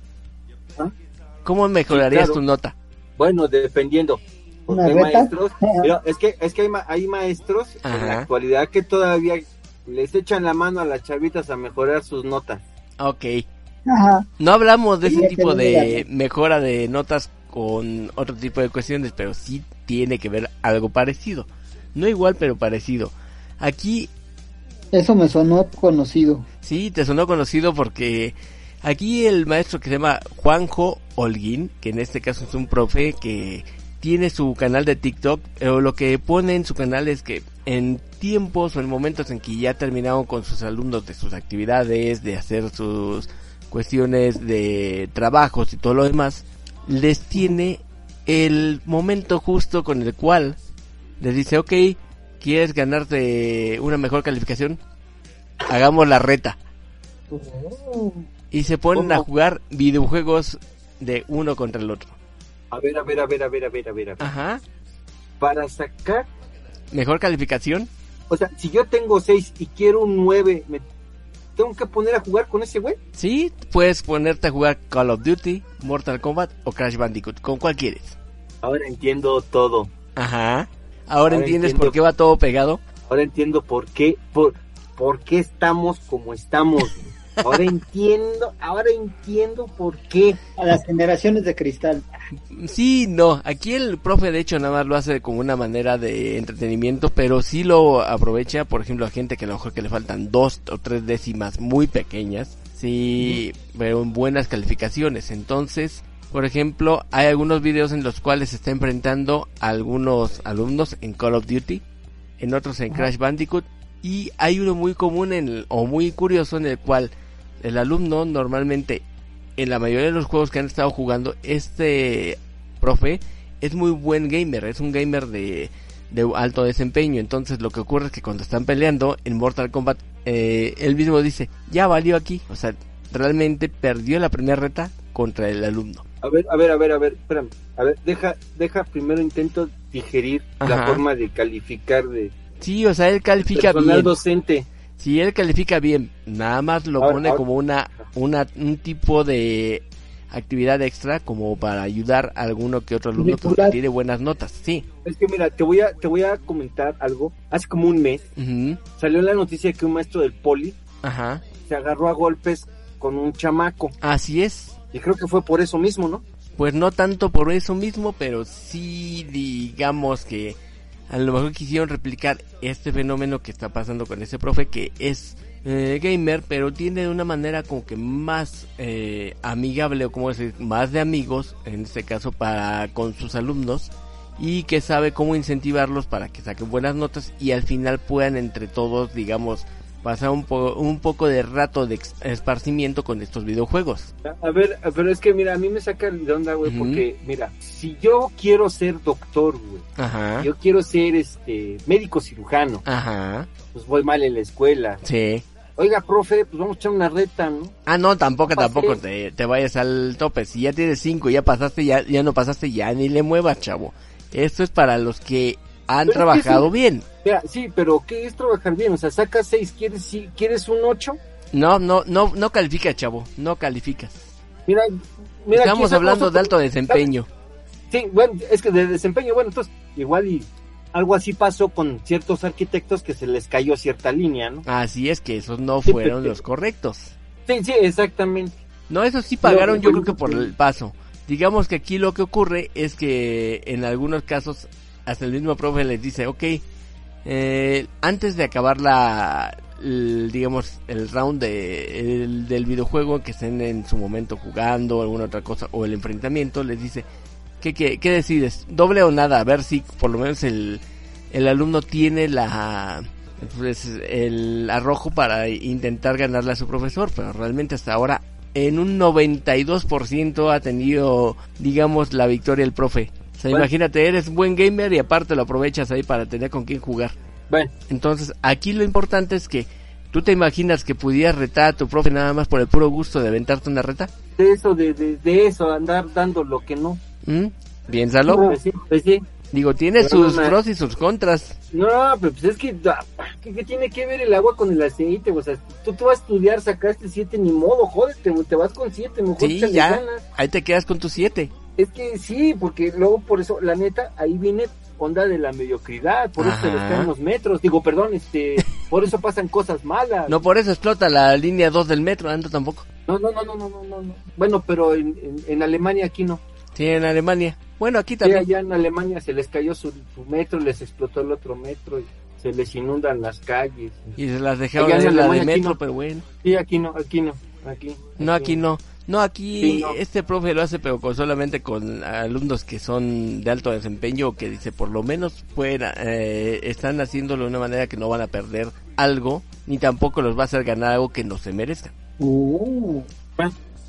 ¿cómo mejorarías claro. tu nota? Bueno, dependiendo. Porque ¿Una hay maestros, pero es que, es que hay, ma- hay maestros en Ajá. la actualidad que todavía les echan la mano a las chavitas a mejorar sus notas. Ok, Ajá. no hablamos de ese tipo de mejora de notas con otro tipo de cuestiones, pero sí tiene que ver algo parecido, no igual pero parecido. Aquí Eso me sonó conocido. Sí, te sonó conocido porque aquí el maestro que se llama Juanjo Holguín, que en este caso es un profe que tiene su canal de TikTok, pero lo que pone en su canal es que en tiempos o en momentos en que ya terminaron con sus alumnos de sus actividades, de hacer sus cuestiones de trabajos y todo lo demás, les tiene el momento justo con el cual les dice, ok, ¿quieres ganarte una mejor calificación? Hagamos la reta. Y se ponen a jugar videojuegos de uno contra el otro. A ver, a ver, a ver, a ver, a ver, a ver. Ajá. Para sacar, Mejor calificación. o sea, si yo tengo 6 y quiero un 9, ¿me tengo que poner a jugar con ese güey? Sí, puedes ponerte a jugar Call of Duty, Mortal Kombat o Crash Bandicoot. ¿Con cuál quieres? Ahora entiendo todo. Ajá. Ahora Ahora entiendes entiendo. por qué va todo pegado. Ahora entiendo por qué, por, por qué estamos como estamos. Ahora entiendo, ahora entiendo por qué. A las generaciones de cristal. Sí, no. Aquí el profe de hecho nada más lo hace como una manera de entretenimiento, pero sí lo aprovecha, por ejemplo, a gente que a lo mejor que le faltan dos o tres décimas muy pequeñas. Sí, pero en buenas calificaciones. Entonces, por ejemplo, hay algunos videos en los cuales se está enfrentando a algunos alumnos en Call of Duty, en otros en Crash Bandicoot, y hay uno muy común en el- o muy curioso en el cual el alumno normalmente en la mayoría de los juegos que han estado jugando, este profe es muy buen gamer, es un gamer de, de alto desempeño. Entonces lo que ocurre es que cuando están peleando en Mortal Kombat, eh, él mismo dice, ya valió aquí. O sea, realmente perdió la primera reta contra el alumno. A ver, a ver, a ver, a ver, espérame. A ver, deja, deja primero intento digerir la forma de calificar de Sí, o sea, él califica personal bien. docente. Si él califica bien, nada más lo Ahora, pone ahora- como una, una, un tipo de actividad extra como para ayudar a alguno que otro alumno Curricular. tiene buenas notas, sí. Es que mira, te voy a, te voy a comentar algo. Hace como un mes salió la noticia que un maestro del poli Ajá, se agarró a golpes con un chamaco. así es. Y creo que fue por eso mismo, ¿no? Pues no tanto por eso mismo, pero sí digamos que a lo mejor quisieron replicar este fenómeno que está pasando con ese profe que es eh, gamer, pero tiene de una manera como que más eh, amigable o como decir, más de amigos, en este caso para con sus alumnos y que sabe cómo incentivarlos para que saquen buenas notas y al final puedan entre todos, digamos, pasar un, po- un poco de rato de esparcimiento con estos videojuegos. A ver, pero es que mira, a mí me saca de onda, güey, porque mira, si yo quiero ser doctor, güey, Ajá, yo quiero ser este médico cirujano, ajá, pues voy mal en la escuela. sí. Oiga, profe, pues vamos a echar una reta, ¿no? Ah, no, tampoco, tampoco te, te vayas al tope. Si ya tienes cinco ya pasaste, ya, ya no pasaste, ya ni le muevas, chavo. Esto es para los que han Pero trabajado sí. bien. Mira, sí, pero ¿qué es trabajar bien? O sea, sacas seis, ¿quieres, si, ¿quieres un ocho? No, no, no, no calificas, chavo. No calificas. Mira, mira Estamos hablando de alto desempeño. Sí, bueno, es que de desempeño, bueno, entonces, igual y algo así pasó con ciertos arquitectos que se les cayó cierta línea, ¿no? Así es que esos no Sí, fueron pero- los correctos. Sí, sí, exactamente. No, eso sí pagaron, yo Pero- creo que por el paso. Digamos que aquí lo que ocurre es que en algunos casos hasta el mismo profe les dice, ok, eh, antes de acabar la, digamos, el round de, el- del videojuego que estén en su momento jugando alguna otra cosa o el enfrentamiento, les dice, ¿qué, qué, qué decides? ¿Doble o nada? A ver si por lo menos el, el alumno tiene la pues, el arrojo para intentar ganarle a su profesor, pero realmente hasta ahora en un 92% ha tenido, digamos, la victoria el profe. O sea, Bueno. imagínate, eres buen gamer y aparte lo aprovechas ahí para tener con quién jugar. Bueno, Entonces, aquí lo importante es que tú te imaginas que pudieras retar a tu profe nada más por el puro gusto de aventarte una reta. de eso, de, de, de eso, andar dando lo que no. ¿Mm? Piénsalo. Pues sí, pues sí. Digo, tiene Pero sus no pros y sus contras. No, pero pues es que, ah, ¿qué, tiene que ver el agua con el aceite? O sea, tú te vas a estudiar, sacaste siete, ni modo, jódete, te vas con siete, mejor Sí, ya. ganas. Ahí te quedas con tus siete. Es que sí, porque luego por eso, la neta, ahí viene onda de la mediocridad, por eso Ajá. caen los metros, digo, perdón, este, por eso pasan cosas malas. No por eso explota la línea 2 del metro, ando tampoco. no, no, no, no, no, no, no, no. Bueno, pero en, en, en Alemania aquí no. Sí, en Alemania. Bueno, aquí Sí, también. allá en Alemania se les cayó su, su metro, les explotó el otro metro y se les inundan las calles. Y se las dejaron Allá en la de metro, no. pero bueno. Sí, aquí no, aquí no, aquí. No, aquí no. No, aquí Sí, no. este profe lo hace, pero con, solamente con alumnos que son de alto desempeño, que dice por lo menos fuera, eh, están haciéndolo de una manera que no van a perder algo, ni tampoco los va a hacer ganar algo que no se merezcan. Uh,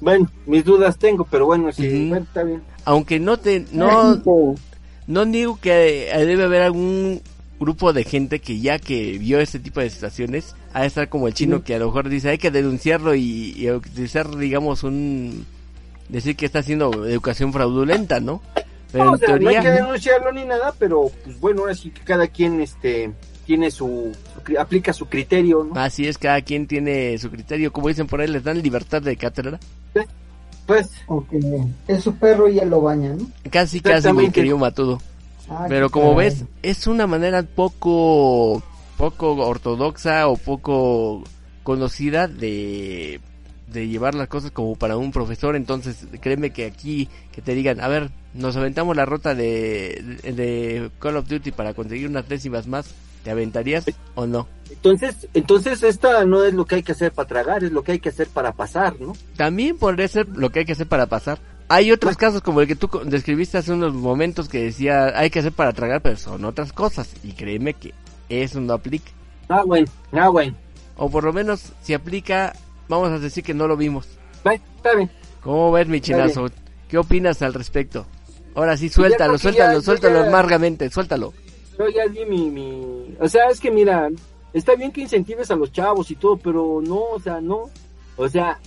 Bueno, mis dudas tengo, pero bueno, sí, Ujú. bueno, está bien. Aunque no te, no, no niego que eh, debe haber algún grupo de gente que ya que vio este tipo de situaciones, ha de estar como el chino que a lo mejor dice hay que denunciarlo y, y utilizar, digamos, un... decir que está haciendo educación fraudulenta, ¿no? Pero No, en o sea, no teoría... hay que denunciarlo ni nada, pero pues bueno, ahora sí que cada quien este tiene su, aplica su criterio, ¿no? Así es, cada quien tiene su criterio. Como dicen por ahí, les dan libertad de cátedra. Pues, Ok, es su perro y ya lo baña, ¿no? Casi, casi, mi querido Matudo. Ah, Pero como caray. ves, es una manera poco, poco ortodoxa o poco conocida de, de llevar las cosas como para un profesor. Entonces, créeme que aquí, que te digan, a ver, nos aventamos la ruta de, de, de Call of Duty para conseguir unas décimas más, ¿te aventarías o no? entonces, entonces esta no es lo que hay que hacer para tragar, es lo que hay que hacer para pasar, ¿no? También podría ser lo que hay que hacer para pasar. Hay otros casos como el que tú describiste hace unos momentos que decía hay que hacer para tragar, pero son otras cosas. Y créeme que eso no aplica. Ah, bueno, ah, bueno. O por lo menos si aplica, vamos a decir que no lo vimos. Bueno, está bien. ¿Cómo ves, mi chinazo? ¿Qué opinas al respecto? Ahora sí, suéltalo, suéltalo, ya- suéltalo ya- amargamente, suéltalo. Yo ya di mi, mi... O sea, es que mira, está bien que incentives a los chavos y todo, pero no, o sea, no. O sea,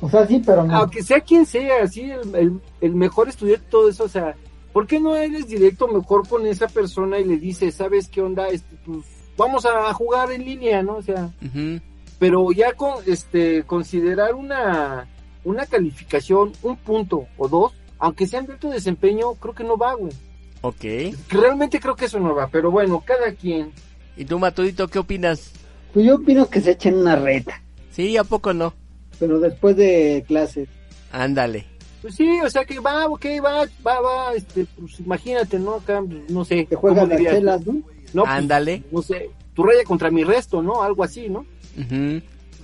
O sea, sí, pero no. aunque sea quien sea, así el, el, el mejor estudiante, todo eso, o sea, ¿por qué no eres directo mejor con esa persona y le dices, ¿sabes qué onda? Este, pues, vamos a jugar en línea, ¿no? O sea, Ujú. pero ya con, este, considerar una, una calificación, un punto o dos, aunque sean de alto desempeño, creo que no va, güey. Ok. Realmente creo que eso no va, pero bueno, cada quien. ¿Y tú, Matudito, qué opinas? Pues yo opino que se echen una reta, Sí, ¿a poco no? Pero después de clases. Ándale. Pues sí, o sea que va, ok, va, va, va, este, pues imagínate, ¿no? Acá, no sé. Que juegan ¿cómo las chelas, ¿no? No, pues, Ándale. no sé, tu raya contra mi resto, ¿no? Algo así, ¿no?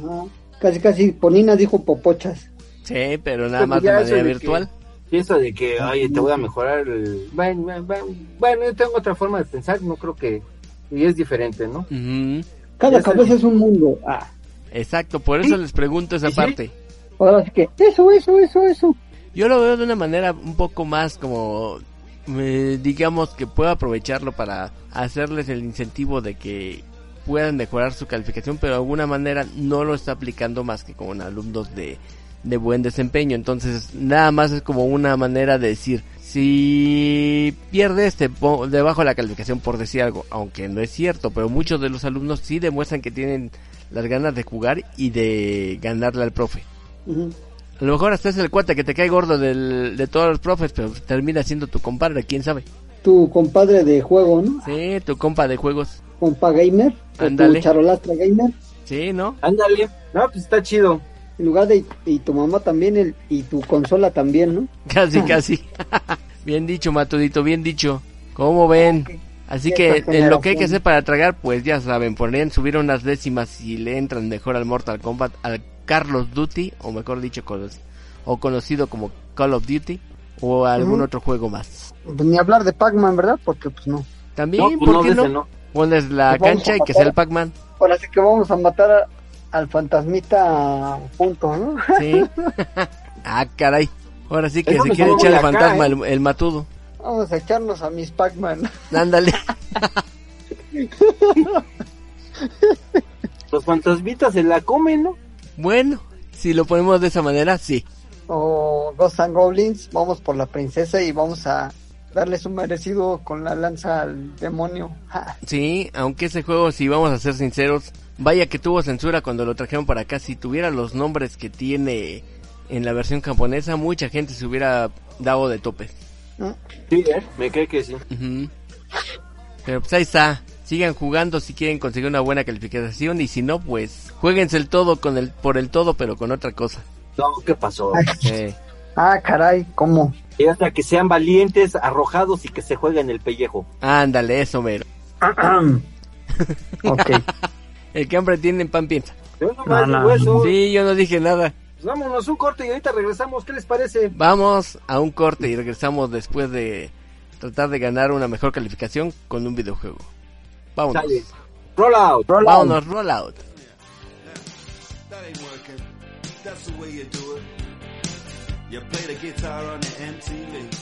Ah, casi, casi, Ponina dijo popochas. Sí, pero nada más de manera virtual. Piensa de que, oye, te voy a mejorar el... Bueno, bueno, bueno, bueno, yo tengo otra forma de pensar, no creo que... Y es diferente, ¿no? Ujú. Cada cabeza es un mundo. Ah, Exacto, por eso Sí. les pregunto esa Sí, parte. ahora sí que, eso, eso, eso, eso. Yo lo veo de una manera un poco más como, eh, digamos que puedo aprovecharlo para hacerles el incentivo de que puedan mejorar su calificación, pero de alguna manera no lo está aplicando más que con alumnos de, de buen desempeño. Entonces, nada más es como una manera de decir, si pierdes te pongo debajo de la calificación por decir algo, aunque no es cierto, pero muchos de los alumnos sí demuestran que tienen las ganas de jugar y de ganarle al profe. A lo mejor hasta es el cuate que te cae gordo del, de todos los profes, pero termina siendo tu compadre, quién sabe. Tu compadre de juego, ¿no? Sí, tu compa de juegos. Compa gamer. Ándale. Tu charolastra gamer. Sí, ¿no? Ándale. No, pues está chido. En lugar de, y tu mamá también, el, y tu consola también, ¿no? Casi, casi. bien dicho, Matudito, bien dicho. ¿Cómo ven? Así que en lo que hay que hacer para tragar, pues ya saben, podrían subir unas décimas si le entran mejor al Mortal Kombat, al Carlos Duty, o mejor dicho, o conocido como Call of Duty, o algún otro juego más. Pues ni hablar de Pac-Man, ¿verdad? Porque pues no. También, No, pues ¿por no, qué desde no? no. Pones la Pues cancha y que sea el. Pac-Man. Ahora sí que vamos a matar a- al fantasmita junto, ¿no? Sí. ah, caray. Ahora sí que Eso se quiere echar el acá, fantasma ¿eh? el, el matudo. Vamos a echarnos a mis Pac-Man. Ándale. Los fantasmitas se la comen, ¿no? bueno, si lo ponemos de esa manera, sí. O Ghosts and Goblins, vamos por la princesa y vamos a darles un merecido con la lanza al demonio. Ja. Sí, aunque ese juego, si vamos a ser sinceros, vaya que tuvo censura cuando lo trajeron para acá. Si tuviera los nombres que tiene en la versión japonesa, mucha gente se hubiera dado de tope. ¿No? Sí, ¿eh? Me cree que sí. Ujú. Pero pues ahí está. Sigan jugando si quieren conseguir una buena calificación y si no, pues jueguense el todo con el por el todo, pero con otra cosa. No, ¿qué pasó? Eh, Ah, caray, ¿cómo? Y hasta que sean valientes, arrojados y que se jueguen el pellejo. ándale, eso mero. ok. El que hambre tiene pan piensa. Yo No, no. eso. Sí, yo no dije nada. Pues vámonos un corte y ahorita regresamos. ¿Qué les parece? Vamos a un corte y regresamos después de tratar de ganar una mejor calificación con un videojuego. Vámonos. Sale. Roll out. Roll out. Vámonos, roll out. That ain't working. That's the way you do it. You play the guitar on the MTV.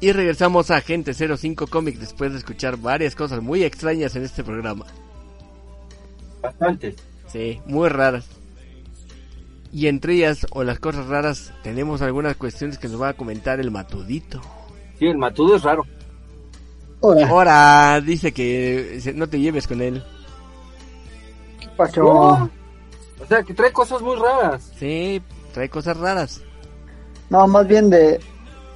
Y regresamos a Agente 05 Comics después de escuchar varias cosas muy extrañas en este programa. Bastantes. Sí, muy raras. Y entre ellas, o las cosas raras, tenemos algunas cuestiones que nos va a comentar el matudito. Sí, el matudo es raro. Ahora, Ahora, dice que no te lleves con él. ¿qué pasó? No. O sea, que trae cosas muy raras. Sí, trae cosas raras. No, más bien de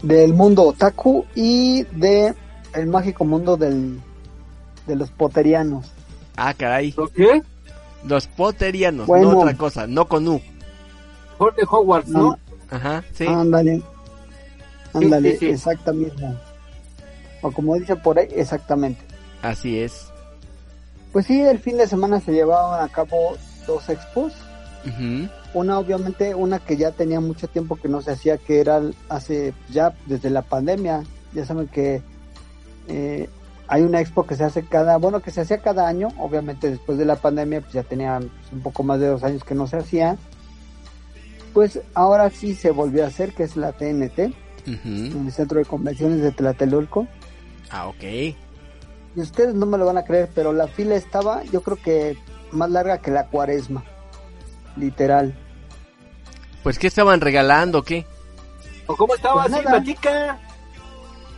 del mundo otaku y de el mágico mundo del de los poterianos. Ah, caray. ¿Lo qué? Los poterianos, Bueno. no otra cosa, no con U. Ford de Hogwarts, ¿no? Ajá, sí. Ándale. Ándale, sí, sí. exactamente. O como dice por ahí, exactamente. Así es. Pues sí, el fin de semana se llevaban a cabo dos expos. Una, obviamente, una que ya tenía mucho tiempo que no se hacía, que era hace ya desde la pandemia. Ya saben que eh, hay una expo que se hace cada, bueno, que se hacía cada año. Obviamente, después de la pandemia, pues ya tenía pues, un poco más de dos años que no se hacía. Pues ahora sí se volvió a hacer, que es la TNT, Ujú. en el Centro de Convenciones de Tlatelolco. Ah, ok. Y ustedes no me lo van a creer, pero la fila estaba, yo creo que más larga que la cuaresma. Literal. Pues, ¿qué estaban regalando? ¿Qué? ¿O cómo estaba? Pues Sí, platica.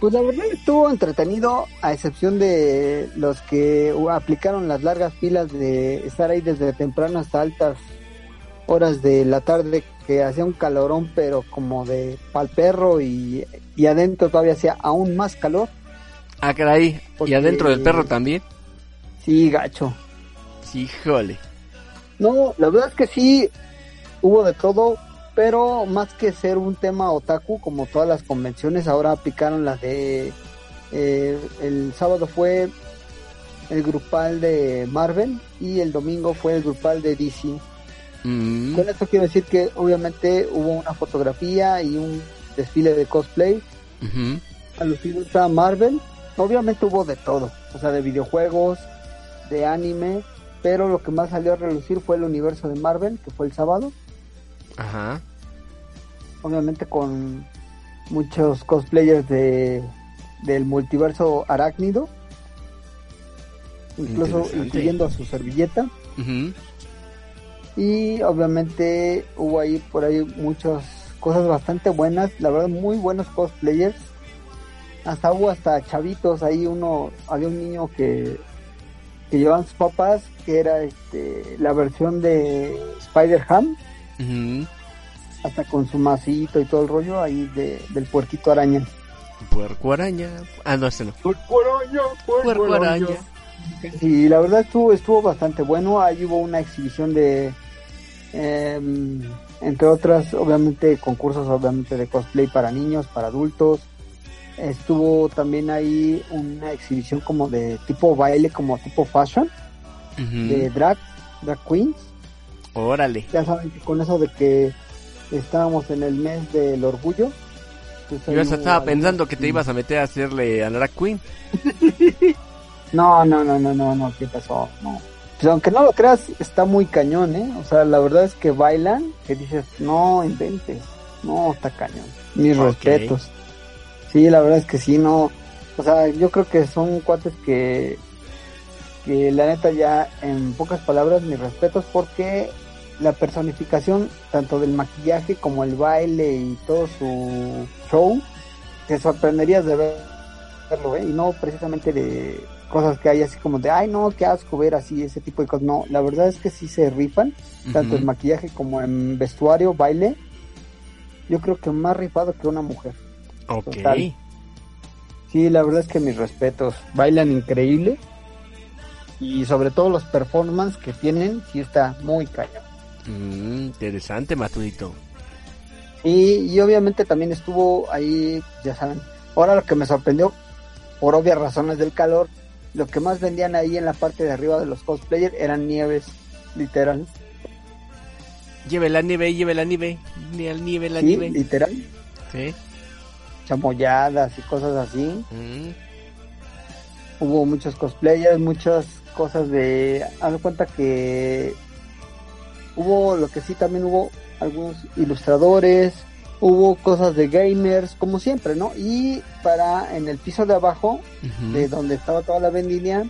Pues la verdad estuvo entretenido, a excepción de los que uh, aplicaron las largas filas de estar ahí desde temprano hasta altas horas de la tarde, que hacía un calorón, pero como de pal perro y, y adentro todavía hacía aún más calor. Ah, caray. Porque- ¿Y adentro del perro también? Sí, gacho. Sí, híjole. No, la verdad es que sí hubo de todo, pero más que ser un tema otaku, como todas las convenciones, ahora aplicaron las de... eh, el sábado fue el grupal de Marvel y el domingo fue el grupal de DC. Mm, Con esto quiero decir que obviamente hubo una fotografía y un desfile de cosplay ujú. alusivo a Marvel. Obviamente hubo de todo, o sea, de videojuegos, de anime, pero lo que más salió a relucir fue el universo de Marvel, que fue el sábado. Ajá. obviamente con muchos cosplayers de del multiverso arácnido. Incluso incluyendo a su servilleta. Y obviamente hubo ahí por ahí muchas cosas bastante buenas la verdad muy buenos cosplayers. Hasta hubo hasta chavitos ahí uno había un niño que que llevaban sus papás que era este la versión de Spider Ujú. hasta con su masito y todo el rollo ahí de, del puerquito araña. Puerco araña. Ah, no, ese no. Puerco araña, puerco Puerco araña. Y la verdad estuvo estuvo bastante bueno. Ahí hubo una exhibición de, em, entre otras, obviamente concursos, obviamente de cosplay para niños, para adultos. Estuvo también ahí una exhibición como de tipo baile, como tipo fashion, de drag, drag queens. Órale. Ya saben que con eso de que estábamos en el mes del orgullo. pues Yo hasta estaba pensando que te ibas a meter a hacerle a Drag Queen. No, no, no, no, no, no, ¿qué pasó? No. Pues aunque no lo creas, está muy cañón, ¿eh? O sea, la verdad es que bailan, que dices, no inventes, no, está cañón. Mis respetos. Sí, la verdad es que sí, no. O sea, yo creo que son cuates que, que la neta ya, en pocas palabras, mis respetos, porque la personificación, tanto del maquillaje como el baile y todo su show, te sorprenderías de ver verlo, ¿eh? Y no precisamente de cosas que hay así como de, ay, no, qué asco ver así, ese tipo de cosas. No, la verdad es que sí se rifan, tanto en maquillaje como en vestuario, baile. Yo creo que más rifado que una mujer. Ok. total. Sí, la verdad es que mis respetos. Bailan increíble. Y sobre todo los performances que tienen, sí está muy cañón. Mm, interesante, Maturito. Y, y obviamente también estuvo ahí, ya saben. Ahora lo que me sorprendió, por obvias razones del calor, lo que más vendían ahí en la parte de arriba de los cosplayers eran nieves, literal. Lleve la nieve, lleve la nieve. Ni al nieve, la sí, nieve. literal. Sí. Chamoyadas y cosas así. Mm, Hubo muchos cosplayers, muchas cosas de... Haz cuenta que hubo, lo que sí también hubo algunos ilustradores, hubo cosas de gamers, como siempre, ¿no? Y para en el piso de abajo, de donde estaba toda la vendimia,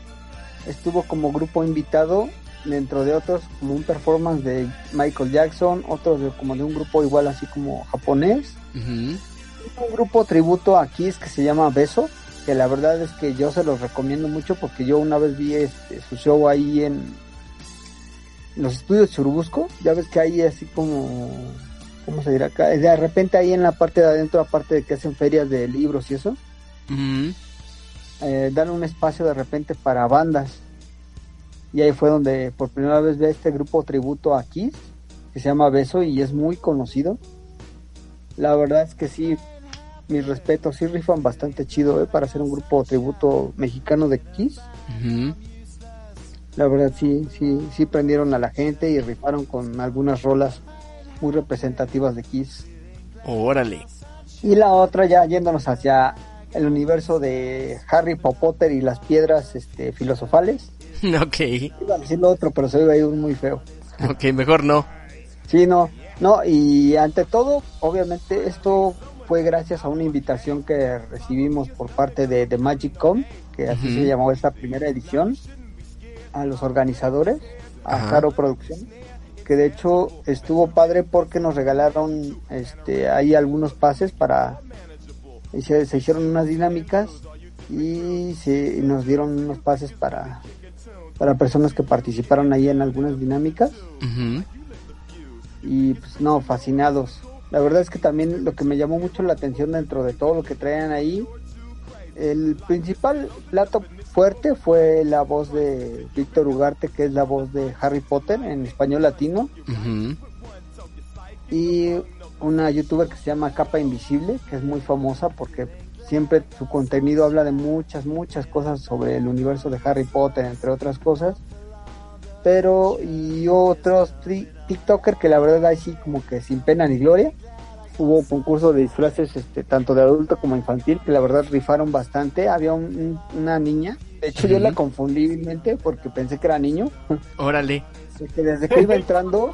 estuvo como grupo invitado, dentro de otros, como un performance de Michael Jackson, otros de, como de un grupo igual así como japonés, un grupo tributo a Kiss que se llama Beso, que la verdad es que yo se los recomiendo mucho porque yo una vez vi este, su show ahí en los estudios Churubusco, ya ves que ahí así como, ¿cómo se dirá acá? De repente ahí en la parte de adentro, aparte de que hacen ferias de libros y eso, eh, dan un espacio de repente para bandas. Y ahí fue donde por primera vez ve este grupo tributo a Kiss, que se llama Beso y es muy conocido. La verdad es que sí, mis respetos, sí rifan bastante chido ¿eh? para hacer un grupo tributo mexicano de Kiss. Ujú. La verdad sí, sí, sí prendieron a la gente y rifaron con algunas rolas muy representativas de Kiss. Órale. Y la otra ya yéndonos hacia el universo de Harry Potter y las piedras este, filosofales. Ok, Iba a decir lo otro, pero se iba a ir muy feo. ok, mejor no. Sí, no, no, y ante todo, obviamente esto fue gracias a una invitación que recibimos por parte de, de Magic Con, que así se llamó esta primera edición, a los organizadores, a Ajá. Caro Producción, que de hecho estuvo padre porque nos regalaron este ahí algunos pases para y se, se hicieron unas dinámicas y se y nos dieron unos pases para para personas que participaron ahí en algunas dinámicas y pues no, fascinados. La verdad es que también lo que me llamó mucho la atención dentro de todo lo que traían ahí, el principal plato fuerte fue la voz de Víctor Ugarte, que es la voz de Harry Potter en español latino, y una youtuber que se llama Capa Invisible, que es muy famosa porque siempre su contenido habla de muchas, muchas cosas sobre el universo de Harry Potter, entre otras cosas. Pero, y otros TikToker que la verdad ahí sí como que sin pena ni gloria. Hubo concurso de disfraces este, tanto de adulto como infantil que la verdad rifaron bastante. Había un- un- una niña, de hecho yo la confundí vilmente porque pensé que era niño. Órale. que desde que iba entrando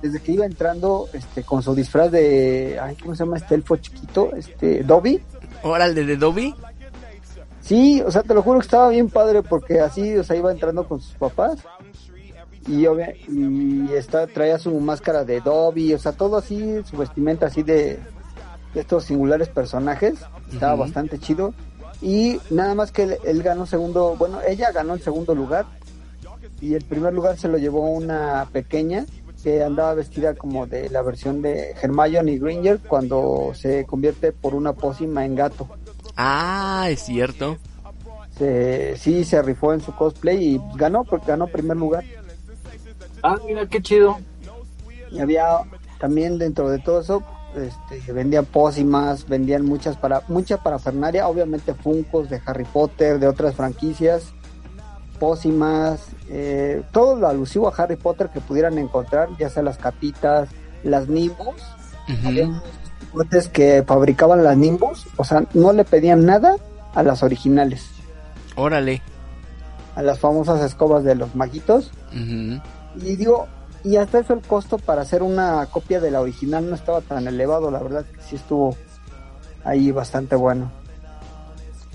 desde que iba entrando este con su disfraz de ay cómo se llama este elfo chiquito este Dobby Órale de Dobby. sí o sea te lo juro que estaba bien padre porque así o sea iba entrando con sus papás y obvia- y está traía su máscara de Dobby o sea todo así su vestimenta así de, de estos singulares personajes estaba bastante chido y nada más que él, él ganó segundo bueno ella ganó el segundo lugar y el primer lugar se lo llevó una pequeña que andaba vestida como de la versión de Hermione Granger cuando se convierte por una pócima en gato. Ah, es cierto. Se, sí, se rifó en su cosplay y ganó, porque ganó primer lugar. Ah, mira, qué chido. Y había también dentro de todo eso, este, vendían pócimas, vendían muchas para mucha parafernaria, obviamente funcos de Harry Potter, de otras franquicias, pócimas, eh, todo lo alusivo a Harry Potter que pudieran encontrar, ya sea las capitas, las nimbus, cuates que fabricaban las nimbus, o sea, no le pedían nada a las originales, Órale. a las famosas escobas de los maguitos. Ujú. Y digo, y hasta eso el costo para hacer una copia de la original no estaba tan elevado, la verdad que sí estuvo ahí bastante bueno.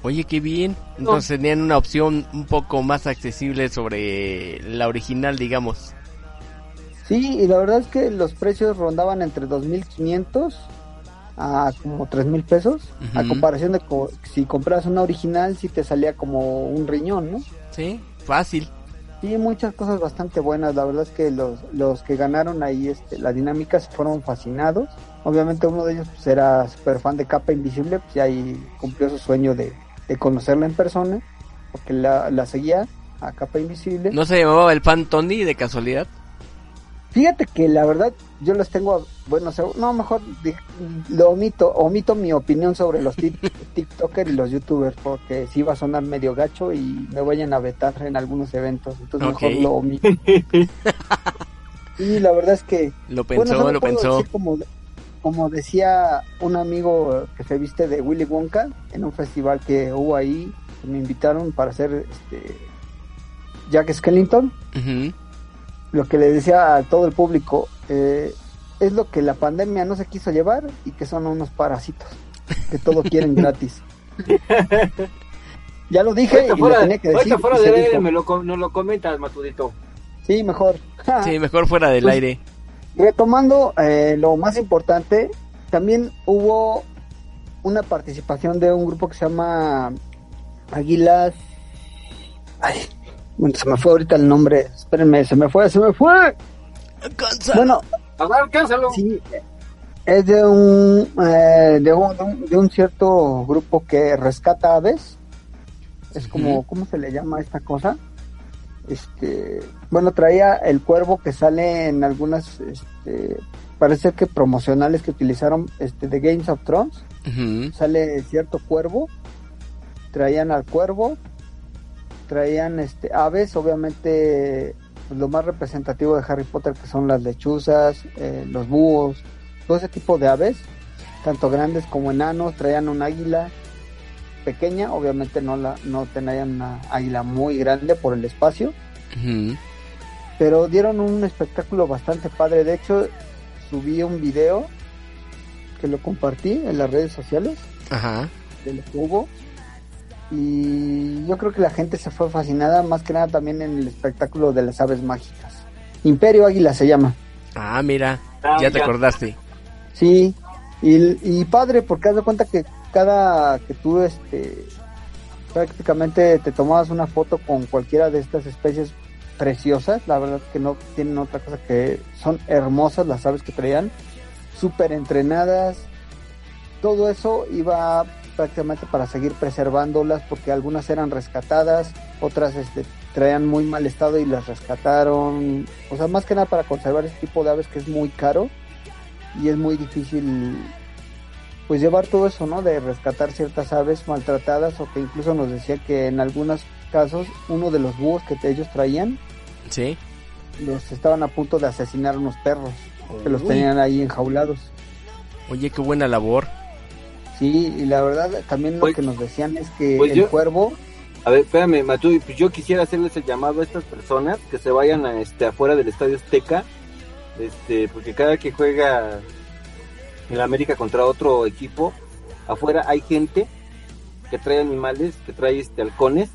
Oye, qué bien. Entonces tenían una opción un poco más accesible sobre la original, digamos. Sí, y la verdad es que los precios rondaban entre 2.500 a como 3.000 pesos, a comparación de co- si compras una original sí te salía como un riñón, ¿no? Sí, fácil. Sí, muchas cosas bastante buenas. La verdad es que los, los que ganaron ahí este, la dinámica se fueron fascinados. Obviamente uno de ellos pues, era súper fan de Capa Invisible, pues y ahí cumplió su sueño de, de conocerla en persona, porque la, la seguía a Capa Invisible. ¿No se llamaba el fan Tony de casualidad? Fíjate que la verdad yo les tengo, bueno, no, mejor lo omito, omito mi opinión sobre los TikTokers y los YouTubers, porque sí va a sonar medio gacho y me vayan a vetar en algunos eventos, entonces mejor lo omito. Y la verdad es que Lo pensó, lo pensó. como, como decía un amigo que se viste de Willy Wonka en un festival que hubo ahí, me invitaron para hacer este Jack Skellington, Ujú. Lo que le decía a todo el público eh, es lo que la pandemia no se quiso llevar y que son unos parásitos que todo quieren gratis. ya lo dije Ahorita y fuera, lo tenía que decir. fuera del aire me lo, nos lo comentas, Matudito. Sí, mejor. Sí, mejor fuera del Pues- aire. Retomando eh, lo más importante, también hubo una participación de un grupo que se llama Águilas. Ay, bueno, se me fue ahorita el nombre. Espérenme, se me fue, se me fue. Bueno, A ver, alcánzalo. sí, es de un, eh, de un, de un- de un cierto grupo que rescata aves Es como. ¿cómo se le llama esta cosa? Este, bueno, traía el cuervo que sale en algunas, este, parece que promocionales que utilizaron, este, de Games of Thrones. Sale cierto cuervo, traían al cuervo, traían, este, aves, obviamente, pues, lo más representativo de Harry Potter que son las lechuzas, eh, los búhos, todo ese tipo de aves, tanto grandes como enanos, traían un águila pequeña, obviamente no la, no tenían una águila muy grande por el espacio, pero dieron un espectáculo bastante padre. De hecho, subí un video que lo compartí en las redes sociales Ajá. de lo que hubo. Y yo creo que la gente se fue fascinada, más que nada también en el espectáculo de las aves mágicas. Imperio Águila se llama. Ah, mira, Ah, ya te acordaste. Sí, y, y padre, porque haz de cuenta que cada que tú este prácticamente te tomabas una foto con cualquiera de estas especies preciosas, la verdad que no tienen otra cosa que son hermosas las aves que traían, súper entrenadas, todo eso iba prácticamente para seguir preservándolas porque algunas eran rescatadas, otras este, traían muy mal estado y las rescataron, o sea, más que nada para conservar este tipo de aves que es muy caro y es muy difícil pues llevar todo eso, ¿no? De rescatar ciertas aves maltratadas o que incluso nos decía que en algunos casos uno de los búhos que ellos traían Sí. los estaban a punto de asesinar unos perros que los tenían ahí enjaulados. Oye, qué buena labor. Sí, y la verdad también lo que nos decían es que pues el yo- cuervo, A ver, espérame, Matu, pues yo quisiera hacerles el llamado a estas personas que se vayan a este afuera del Estadio Azteca, este, porque cada que juega el América contra otro equipo, afuera hay gente que trae animales, que trae este halcones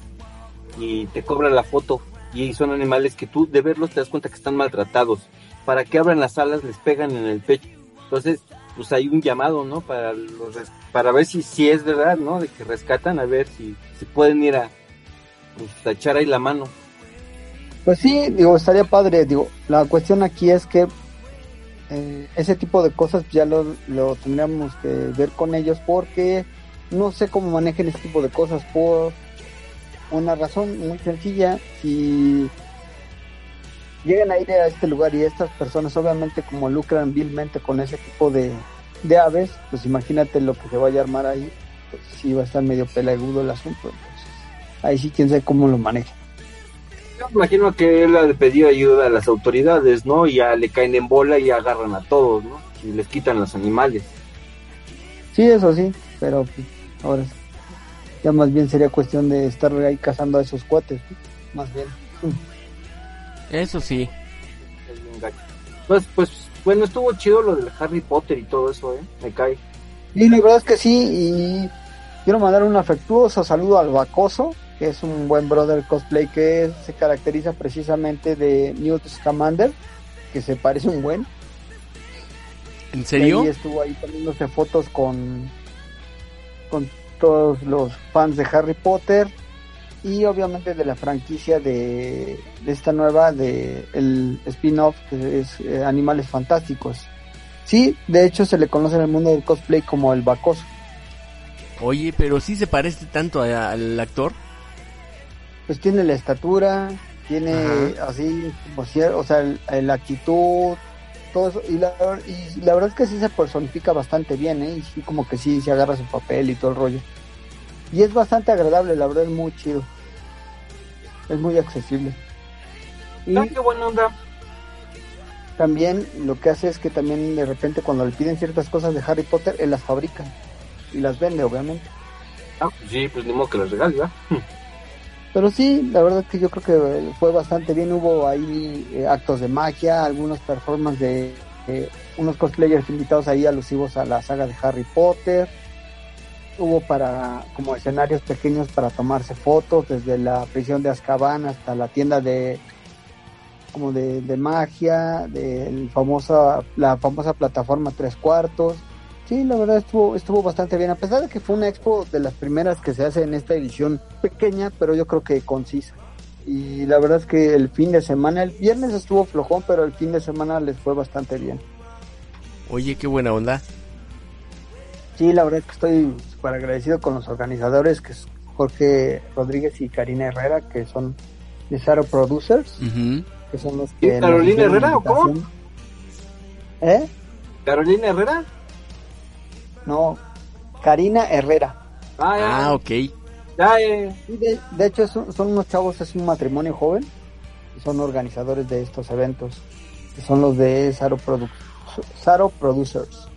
y te cobra la foto y son animales que tú de verlos te das cuenta que están maltratados. Para que abran las alas les pegan en el pecho. Entonces, pues hay un llamado, ¿no? Para los para ver si si es verdad, ¿no? De que rescatan, a ver si, si pueden ir a pues, a echar ahí la mano. pues sí, digo, estaría padre, digo, la cuestión aquí es que eh, ese tipo de cosas ya lo, lo tendríamos que ver con ellos porque no sé cómo manejen ese tipo de cosas por una razón muy sencilla, si llegan a ir a este lugar y estas personas obviamente como lucran vilmente con ese tipo de, de aves, pues imagínate lo que se vaya a armar ahí, pues sí va a estar medio pelagudo el asunto, entonces ahí sí quién sabe cómo lo maneja. Yo imagino que él ha pedir ayuda a las autoridades, ¿no? Y ya le caen en bola y agarran a todos, ¿no? Y les quitan los animales. Sí, eso sí, pero pues, ahora sí. ya más bien sería cuestión de estar ahí cazando a esos cuates, más bien. Eso sí. Es bien gacho. Pues, pues, bueno, estuvo chido lo del Harry Potter y todo eso, ¿eh? Me cae. Y la verdad es que sí, y quiero mandar un afectuoso saludo al Bacoso, que es un buen brother cosplay que se caracteriza precisamente de Newt Scamander, que se parece un buen. ¿En serio? Y ahí estuvo ahí tomándose fotos con, con todos los fans de Harry Potter y obviamente de la franquicia de, de esta nueva de el spin-off que es eh, Animales Fantásticos. Sí, de hecho se le conoce en el mundo del cosplay como el Bacoso. Oye, pero sí se parece tanto a- al actor. Pues tiene la estatura, tiene Ajá. así, o sea, la actitud, todo eso. Y la, y la verdad es que sí se personifica bastante bien, ¿eh? Y sí, como que sí se agarra su papel y todo el rollo. Y es bastante agradable, la verdad es muy chido. Es muy accesible. Y Ah, qué buena onda. también lo que hace es que también de repente cuando le piden ciertas cosas de Harry Potter, él las fabrica y las vende, obviamente. Ah, pues sí, pues ni modo que las regale, ¿verdad? Pero sí, la verdad que yo creo que fue bastante bien. Hubo ahí eh, actos de magia, algunos performances de eh, unos cosplayers invitados ahí alusivos a la saga de Harry Potter. Hubo para como escenarios pequeños para tomarse fotos, desde la prisión de Azkaban hasta la tienda de como de, de magia, de famosa, la famosa plataforma tres cuartos. Sí, la verdad estuvo, estuvo bastante bien, a pesar de que fue una expo de las primeras que se hace en esta edición pequeña, pero yo creo que concisa. Y la verdad es que el fin de semana, el viernes estuvo flojón, pero el fin de semana les fue bastante bien. Oye, qué buena onda. Sí, la verdad es que estoy súper agradecido con los organizadores, que es Jorge Rodríguez y Karina Herrera, que son de Zaro Producers, que son los ¿Sí, que... Carolina Herrera, o cómo? ¿Eh? ¿Carolina Herrera? No, Karina Herrera. Ah, ya. Ah, ok. ya, eh. De, de hecho, son, son unos chavos, es un matrimonio joven, y son organizadores de estos eventos, que son los de Zaro, Produ- Zaro Producers.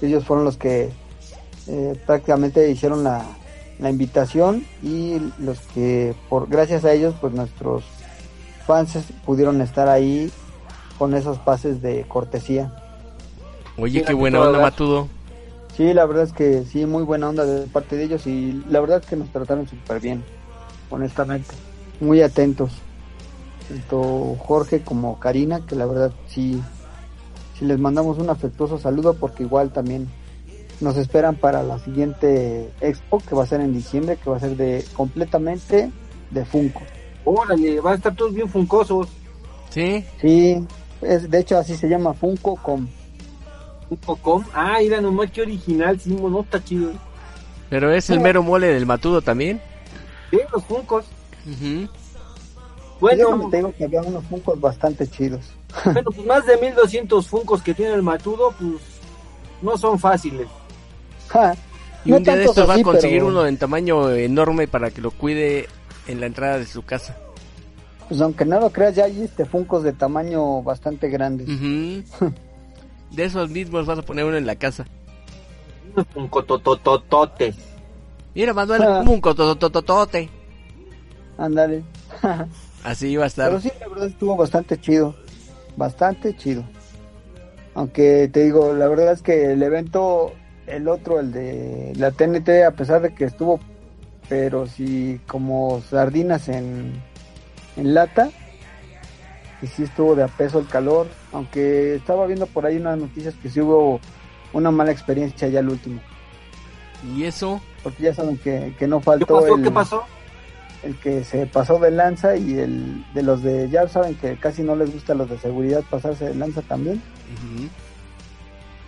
Ellos fueron los que eh, prácticamente hicieron la, la invitación y los que, por gracias a ellos, pues nuestros fans pudieron estar ahí con esos pases de cortesía. Oye, Sí, qué buena onda. Matudo. Sí, la verdad es que sí, muy buena onda de parte de ellos y la verdad es que nos trataron súper bien, honestamente. Muy atentos. Tanto Jorge como Karina, que la verdad sí, sí les mandamos un afectuoso saludo porque igual también nos esperan para la siguiente expo que va a ser en diciembre, que va a ser de completamente de Funko. Órale, van a estar todos bien funcosos. Sí. Sí, es, de hecho así se llama Funko com. Funko.com. Ah, mira nomás qué original, sí, no está chido. Pero es el mero mole del Matudo también. Sí, los funcos. Ujú. Bueno, Déjame te digo que había unos Funkos bastante chidos. bueno, pues más de 1200 funcos que tiene el Matudo, pues no son fáciles. Ja, Y no un día de estos va a conseguir pero- uno en tamaño enorme para que lo cuide en la entrada de su casa. Pues aunque no lo creas, ya hay este Funkos de tamaño bastante grande. Ujú. De esos mismos vas a poner uno en la casa. Unos funcotototototes. Mira, Manuel, Ah. un cototototote. Ándale. Así iba a estar. Pero sí, la verdad estuvo bastante chido. Bastante chido. Aunque te digo, la verdad es que el evento, el otro, el de la TNT, a pesar de que estuvo, pero sí como sardinas en, en lata, y sí estuvo de a peso el calor. Aunque estaba viendo por ahí unas noticias que sí hubo una mala experiencia ya al último. Y eso, Porque ya saben que, que no ¿Qué faltó pasó? el, ¿Qué pasó? el que se pasó de lanza y el de los de ya saben que casi no les gusta a los de seguridad pasarse de lanza también. ujú,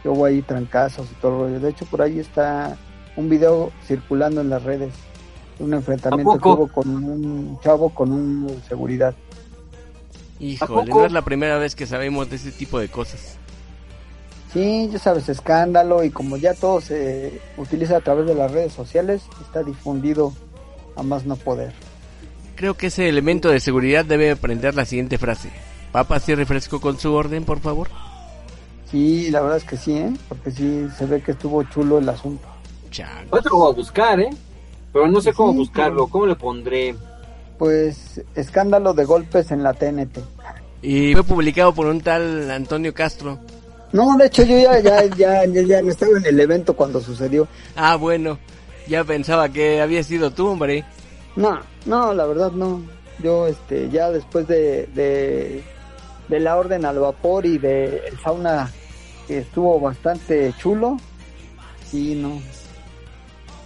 Que hubo ahí trancazos y todo el rollo. De hecho, por ahí está un video circulando en las redes. de Un enfrentamiento ¿A que hubo con un chavo con un seguridad. híjole, no es la primera vez que sabemos de ese tipo de cosas. Sí, ya sabes, escándalo y como ya todo se utiliza a través de las redes sociales, está difundido a más no poder. Creo que ese elemento de seguridad debe aprender la siguiente frase. Papas y refresco con su orden, por favor. Sí, la verdad es que sí, ¿eh? porque sí se ve que estuvo chulo el asunto. Chale. Otro lo voy a buscar, ¿eh? Pero no sé cómo Sí, buscarlo. pero- ¿Cómo le pondré? Pues escándalo de golpes en la TNT. Y fue publicado por un tal Antonio Castro. No, de hecho yo ya, ya, ya, ya, ya no estaba en el evento cuando sucedió. Ah, bueno, ya pensaba que había sido tú, hombre. No, no, la verdad no. Yo, este, ya después de, de, de la orden al vapor y de el sauna que estuvo bastante chulo, sí, no.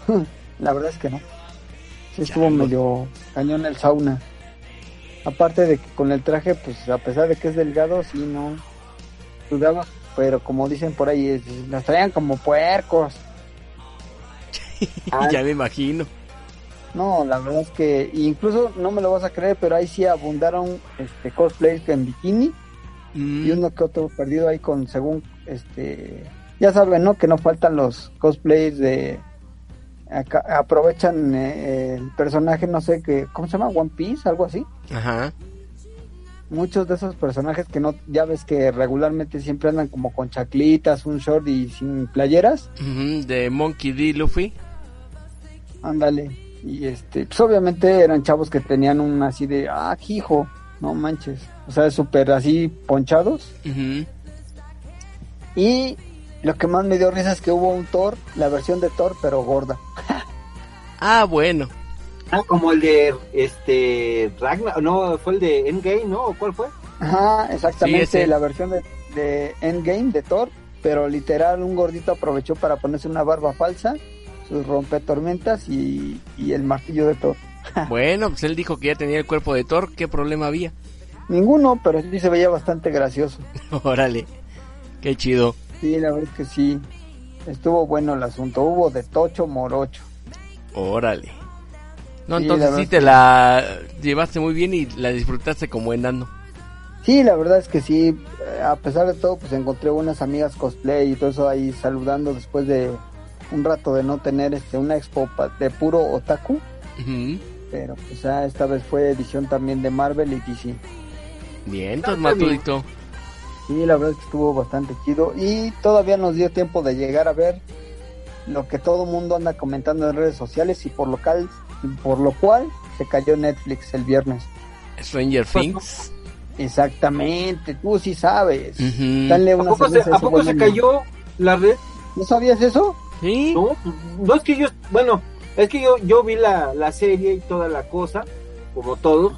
la verdad es que no. Sí estuvo medio cañón el sauna. Aparte de que con el traje, pues a pesar de que es delgado, sí, no. Sudaba, pero como dicen por ahí, nos traían como puercos. Ah. ya me imagino. No, la verdad es que incluso no me lo vas a creer, pero ahí sí abundaron este cosplays en bikini Mm, y uno que otro perdido ahí con según este ya saben, ¿no? Que no faltan los cosplays de acá- aprovechan eh, el personaje, no sé qué, ¿cómo se llama? One Piece, algo así. Ajá. Muchos de esos personajes que no ya ves que regularmente siempre andan como con chaclitas, un short y sin playeras. Ujú, de Monkey D. Luffy. Ándale. Y este, pues obviamente eran chavos que tenían un así de, ah, hijo, no manches. O sea, súper así ponchados. Y lo que más me dio risa es que hubo un Thor, la versión de Thor, pero gorda. Ah, bueno. Ah, como el de este Ragnar, no, fue el de Endgame, ¿no? ¿O ¿Cuál fue? Ajá, exactamente, Sí, la versión de, de Endgame de Thor, pero literal un gordito aprovechó para ponerse una barba falsa, sus rompetormentas y, y el martillo de Thor. Bueno, pues él dijo que ya tenía el cuerpo de Thor. ¿Qué problema había? Ninguno, pero sí se veía bastante gracioso. Órale. Qué chido. Sí, la verdad es que sí. Estuvo bueno el asunto. Hubo de tocho morocho. Órale. No, Sí, entonces sí te la llevaste muy bien y la disfrutaste como enano. Sí, la verdad es que sí, eh, a pesar de todo, pues encontré buenas amigas cosplay y todo eso ahí saludando después de un rato de no tener este una expo de puro otaku, pero pues ya esta vez fue edición también de Marvel y DC. Bien, entonces. Matudito. Sí, la verdad es que estuvo bastante chido y todavía nos dio tiempo de llegar a ver lo que todo mundo anda comentando en redes sociales y por lo cual, por lo cual se cayó Netflix el viernes. Stranger Things. Exactamente, tú sí sabes. Ujú. Dale ¿A una poco, se, a poco se cayó la red? ¿No sabías eso? Sí. No, no es que yo, bueno, es que yo, yo vi la, la serie y toda la cosa, como todos,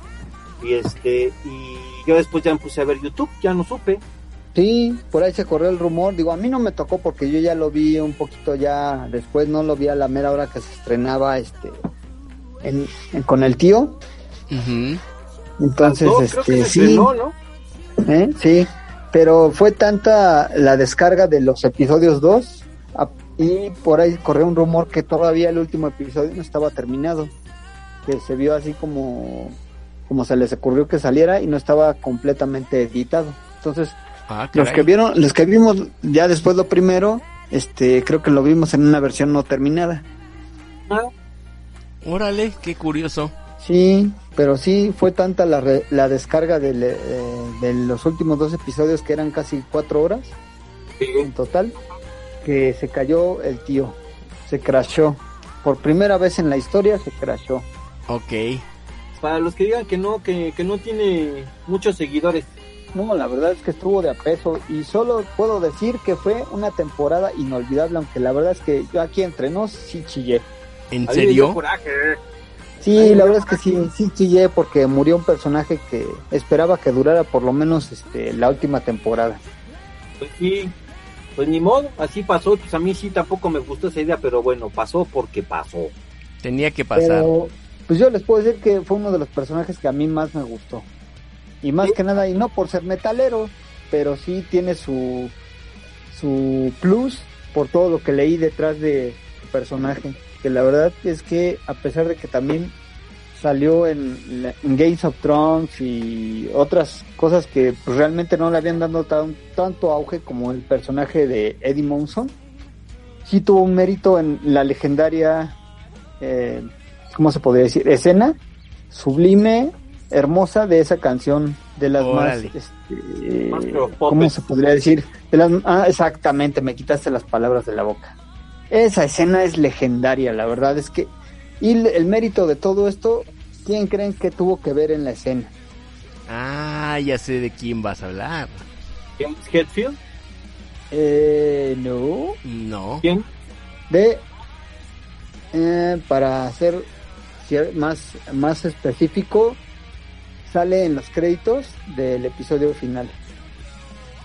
y este, y yo después ya me puse a ver YouTube, ya no supe. Sí, por ahí se corrió el rumor. Digo, a mí no me tocó porque yo ya lo vi un poquito ya después, no lo vi a la mera hora que se estrenaba este en, en- con el tío. Ujú. Entonces, No, creo que este, se sí, estrenó, ¿no? ¿eh? sí, pero fue tanta la descarga de los episodios 2 a- y por ahí corrió un rumor que todavía el último episodio no estaba terminado, que se vio así como como se les ocurrió que saliera y no estaba completamente editado. Entonces, Ah, los que vieron, los que vimos ya después lo primero, este, creo que lo vimos en una versión no terminada. Órale, qué curioso. Sí, pero sí fue tanta la, re- la descarga del, eh, de los últimos dos episodios que eran casi cuatro horas en total, que se cayó el tío, se crashó. Por primera vez en la historia se crashó. Ok. Para los que digan que no, que, que no tiene muchos seguidores. No, la verdad es que estuvo de a peso y solo puedo decir que fue una temporada inolvidable, aunque la verdad es que yo aquí entre nos sí chillé. ¿En serio? coraje. Sí, Ay, la verdad es que sí, sí chillé porque murió un personaje que esperaba que durara por lo menos este, la última temporada. Pues sí, pues ni modo, así pasó. Pues a mí sí tampoco me gustó esa idea, pero bueno, pasó porque pasó. Tenía que pasar. Pero, pues yo les puedo decir que fue uno de los personajes que a mí más me gustó. Y más Sí. que nada, y no por ser metalero, pero sí tiene su, su plus por todo lo que leí detrás de su personaje. Que la verdad es que a pesar de que también salió en, la- en Games of Thrones y otras cosas que pues, realmente no le habían dado tan- tanto auge como el personaje de Eddie Monson, sí tuvo un mérito en la legendaria eh, ¿cómo se podría decir? Escena sublime, hermosa de esa canción, de las Órale. más, este, Más ¿cómo se podría decir? De las, ah, exactamente, me quitaste las palabras de la boca. Esa escena es legendaria, la verdad es que, y el mérito de todo esto, ¿quién creen que tuvo que ver en la escena? Ah, ya sé de quién vas a hablar. James Hetfield, Eh, no, No. ¿quién? de, eh, para ser más, más específico, sale en los créditos del episodio final.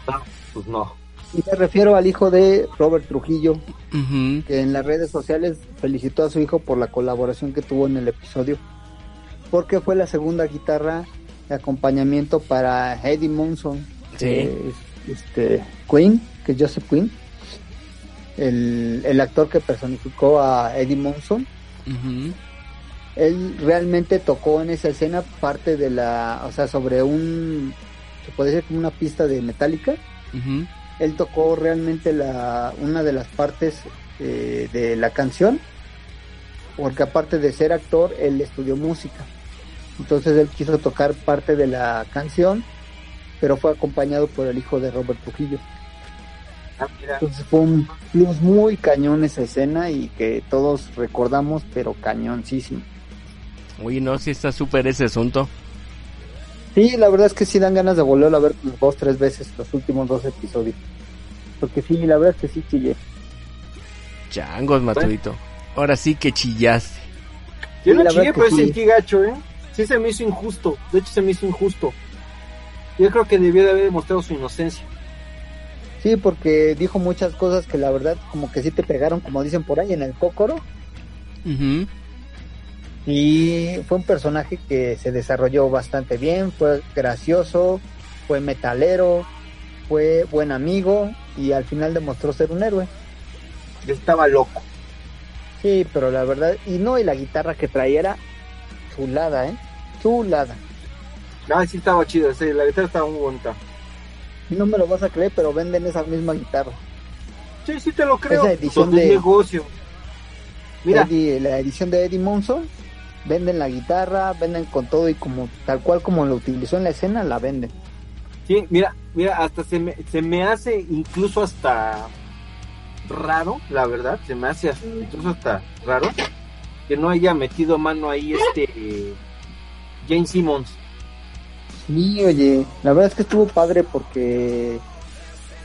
Ah, pues no. Y me refiero al hijo de Robert Trujillo, que en las redes sociales felicitó a su hijo por la colaboración que tuvo en el episodio, porque fue la segunda guitarra de acompañamiento para Eddie Monson, que es este, Queen, que es Joseph Queen, el, el actor que personificó a Eddie Monson. Él realmente tocó en esa escena parte de la, o sea, sobre un, se puede decir como una pista de Metallica. Ujú. Él tocó realmente la, una de las partes eh, de la canción, porque aparte de ser actor, él estudió música. Entonces él quiso tocar parte de la canción, pero fue acompañado por el hijo de Robert Trujillo. Ah, mira. Entonces fue un plus muy cañón esa escena y que todos recordamos, pero cañoncísimo. Oye, no, si está súper ese asunto. Sí, la verdad es que sí dan ganas de volverlo a ver dos, tres veces los últimos dos episodios. Porque sí, la verdad es que sí chillé. Changos, Matudito. Ahora sí que chillaste. Yo Sí, no chillé, pero sí. sentí gacho, ¿eh? Sí se me hizo injusto. De hecho, se me hizo injusto. Yo creo que debió de haber demostrado su inocencia. Sí, porque dijo muchas cosas que la verdad como que sí te pegaron, como dicen por ahí, en el cócoro. Ujú. Y fue un personaje que se desarrolló bastante bien, fue gracioso, fue metalero, fue buen amigo y al final demostró ser un héroe. Yo estaba loco. Sí, pero la verdad, y no, y la guitarra que traía era chulada, ¿eh? Chulada. Ah, sí estaba chido, sí, la guitarra estaba muy bonita. No me lo vas a creer, pero venden esa misma guitarra. Sí, sí te lo creo. Esa edición de- negocio. Mira, Eddie- la edición de Eddie Monson, venden la guitarra, venden con todo y como tal cual como lo utilizó en la escena, la venden. sí, mira, mira, hasta se me, se me hace incluso hasta raro, la verdad, se me hace incluso hasta raro que no haya metido mano ahí este eh, Jane Simmons. Sí, oye, la verdad es que estuvo padre porque,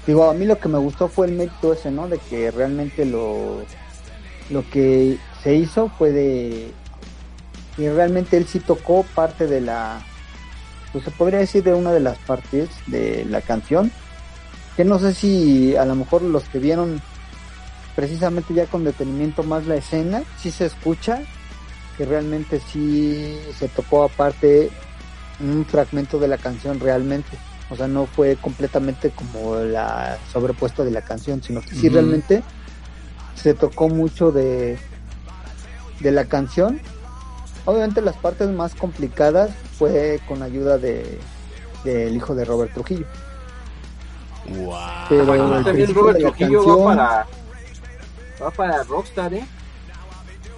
digo, a mí lo que me gustó fue el mérito ese, ¿no? De que realmente lo, lo que se hizo fue de que realmente él sí tocó parte de la, pues se podría decir de una de las partes de la canción, que no sé si a lo mejor los que vieron precisamente ya con detenimiento más la escena, sí se escucha que realmente sí se tocó aparte un fragmento de la canción realmente. O sea, no fue completamente como la sobrepuesto de la canción, sino que sí realmente se tocó mucho de, de la canción. Obviamente las partes más complicadas fue con ayuda de del hijo de Robert Trujillo. Wow. Pero Bueno, el también principio Robert de la Trujillo canción- va para va para Rockstar, ¿eh?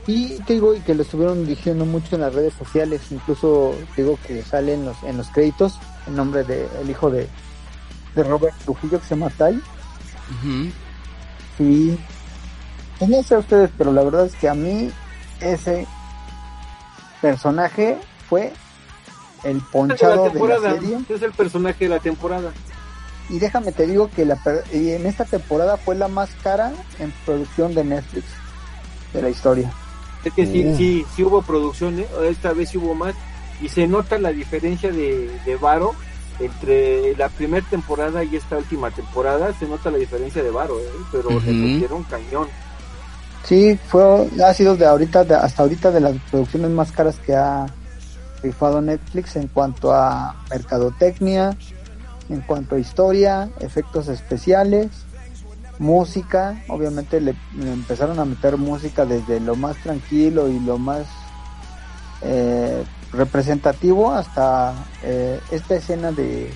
Y te digo, y que lo estuvieron diciendo mucho en las redes sociales, incluso te digo que sale en los, en los créditos el nombre del hijo de, de Robert Trujillo que se llama Tai. Ujú. Y pues no sé a ustedes, pero la verdad es que a mí ese personaje fue el Es de ponchado la de la serie. es el personaje de la temporada. Y déjame te digo que la, en esta temporada fue la más cara en producción de Netflix de la historia. Es que sí, Uh. sí, sí hubo producción, ¿eh? esta vez sí hubo más. Y se nota la diferencia de, de Varo entre la primera temporada y esta última temporada. Se nota la diferencia de Varo, ¿eh? pero le Ujú. metieron cañón. Sí, fue, ha sido de ahorita, de- hasta ahorita de las producciones más caras que ha rifado Netflix en cuanto a mercadotecnia, en cuanto a historia, efectos especiales, música. Obviamente le, empezaron a meter música desde lo más tranquilo y lo más eh, representativo hasta eh, esta escena de,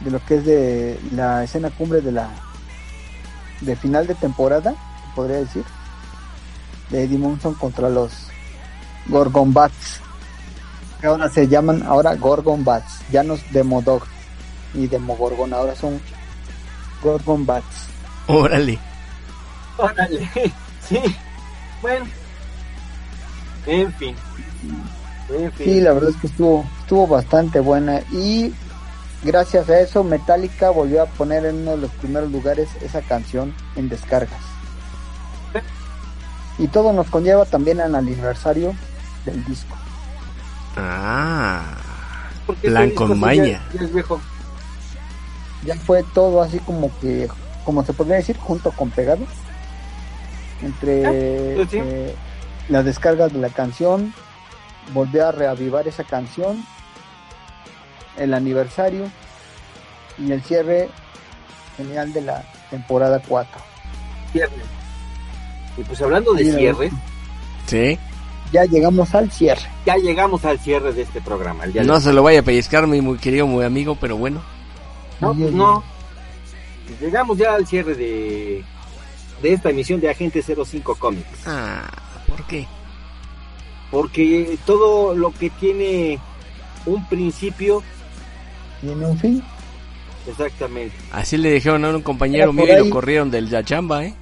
de lo que es de la escena cumbre de la de final de temporada, podría decir de Eddie Munson contra los Gorgon Bats. Que ahora se llaman ahora Gorgon Bats, ya no es Demodog ni Demogorgon, ahora son Gorgon Bats. Órale. Órale, sí, bueno, en fin, en fin. Sí, la verdad es que estuvo, estuvo bastante buena y gracias a eso Metallica volvió a poner en uno de los primeros lugares esa canción en descargas. Y todo nos conlleva también al aniversario del disco. Ah. Porque plan este con maña. Ya, ya es viejo. Ya fue todo así como que, como se podría decir, junto con pegado. Entre pues sí. eh, las descargas de la canción, volvió a reavivar esa canción, el aniversario y el cierre genial de la temporada 4. Cierre. Y pues hablando de cierre, Sí. Ya llegamos al cierre. ya llegamos al cierre de este programa. El día de No se lo vaya a pellizcar mi muy querido muy amigo, pero bueno. No, Ay, pues ay, no. Llegamos ya al cierre de, de esta emisión de Agente 05 Comics. Ah, ¿por qué? Porque todo lo que tiene un principio, Tiene un fin. exactamente. Así le dijeron a un compañero mío y lo corrieron del la chamba, ¿eh?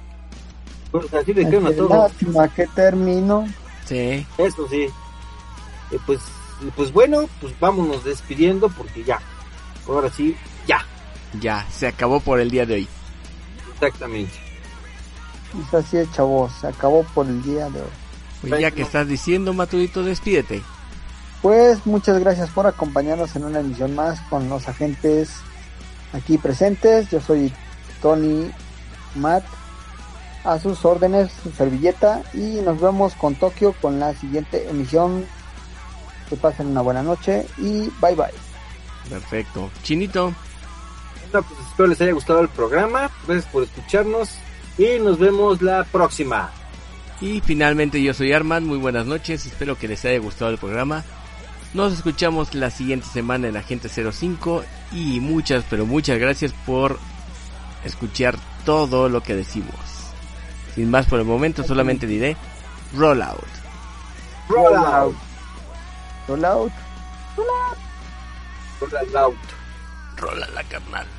Pues así le quedan a Qué todo. Lástima que terminó. Sí. Eso sí. Eh, pues, pues bueno, pues vámonos despidiendo porque ya. Ahora sí, ya. Se acabó por el día de hoy. Exactamente. Es así, es, chavos. Se acabó por el día de hoy. Pues ya que estás diciendo, Matudito, despídete. Pues muchas gracias por acompañarnos en una emisión más con los agentes aquí presentes. Yo soy Tony Matt. A sus órdenes, su servilleta. Y nos vemos con Tokio con la siguiente emisión. Que pasen una buena noche y bye bye. Perfecto. Chinito. Pues espero les haya gustado el programa. Gracias por escucharnos y nos vemos la próxima. Y finalmente yo soy Arman, muy buenas noches, espero que les haya gustado el programa. Nos escuchamos la siguiente semana en Agente 05 y muchas, pero muchas gracias por escuchar todo lo que decimos. Sin más por el momento, solamente diré roll out. Roll out. Roll out. Roll out. Rola la carnal.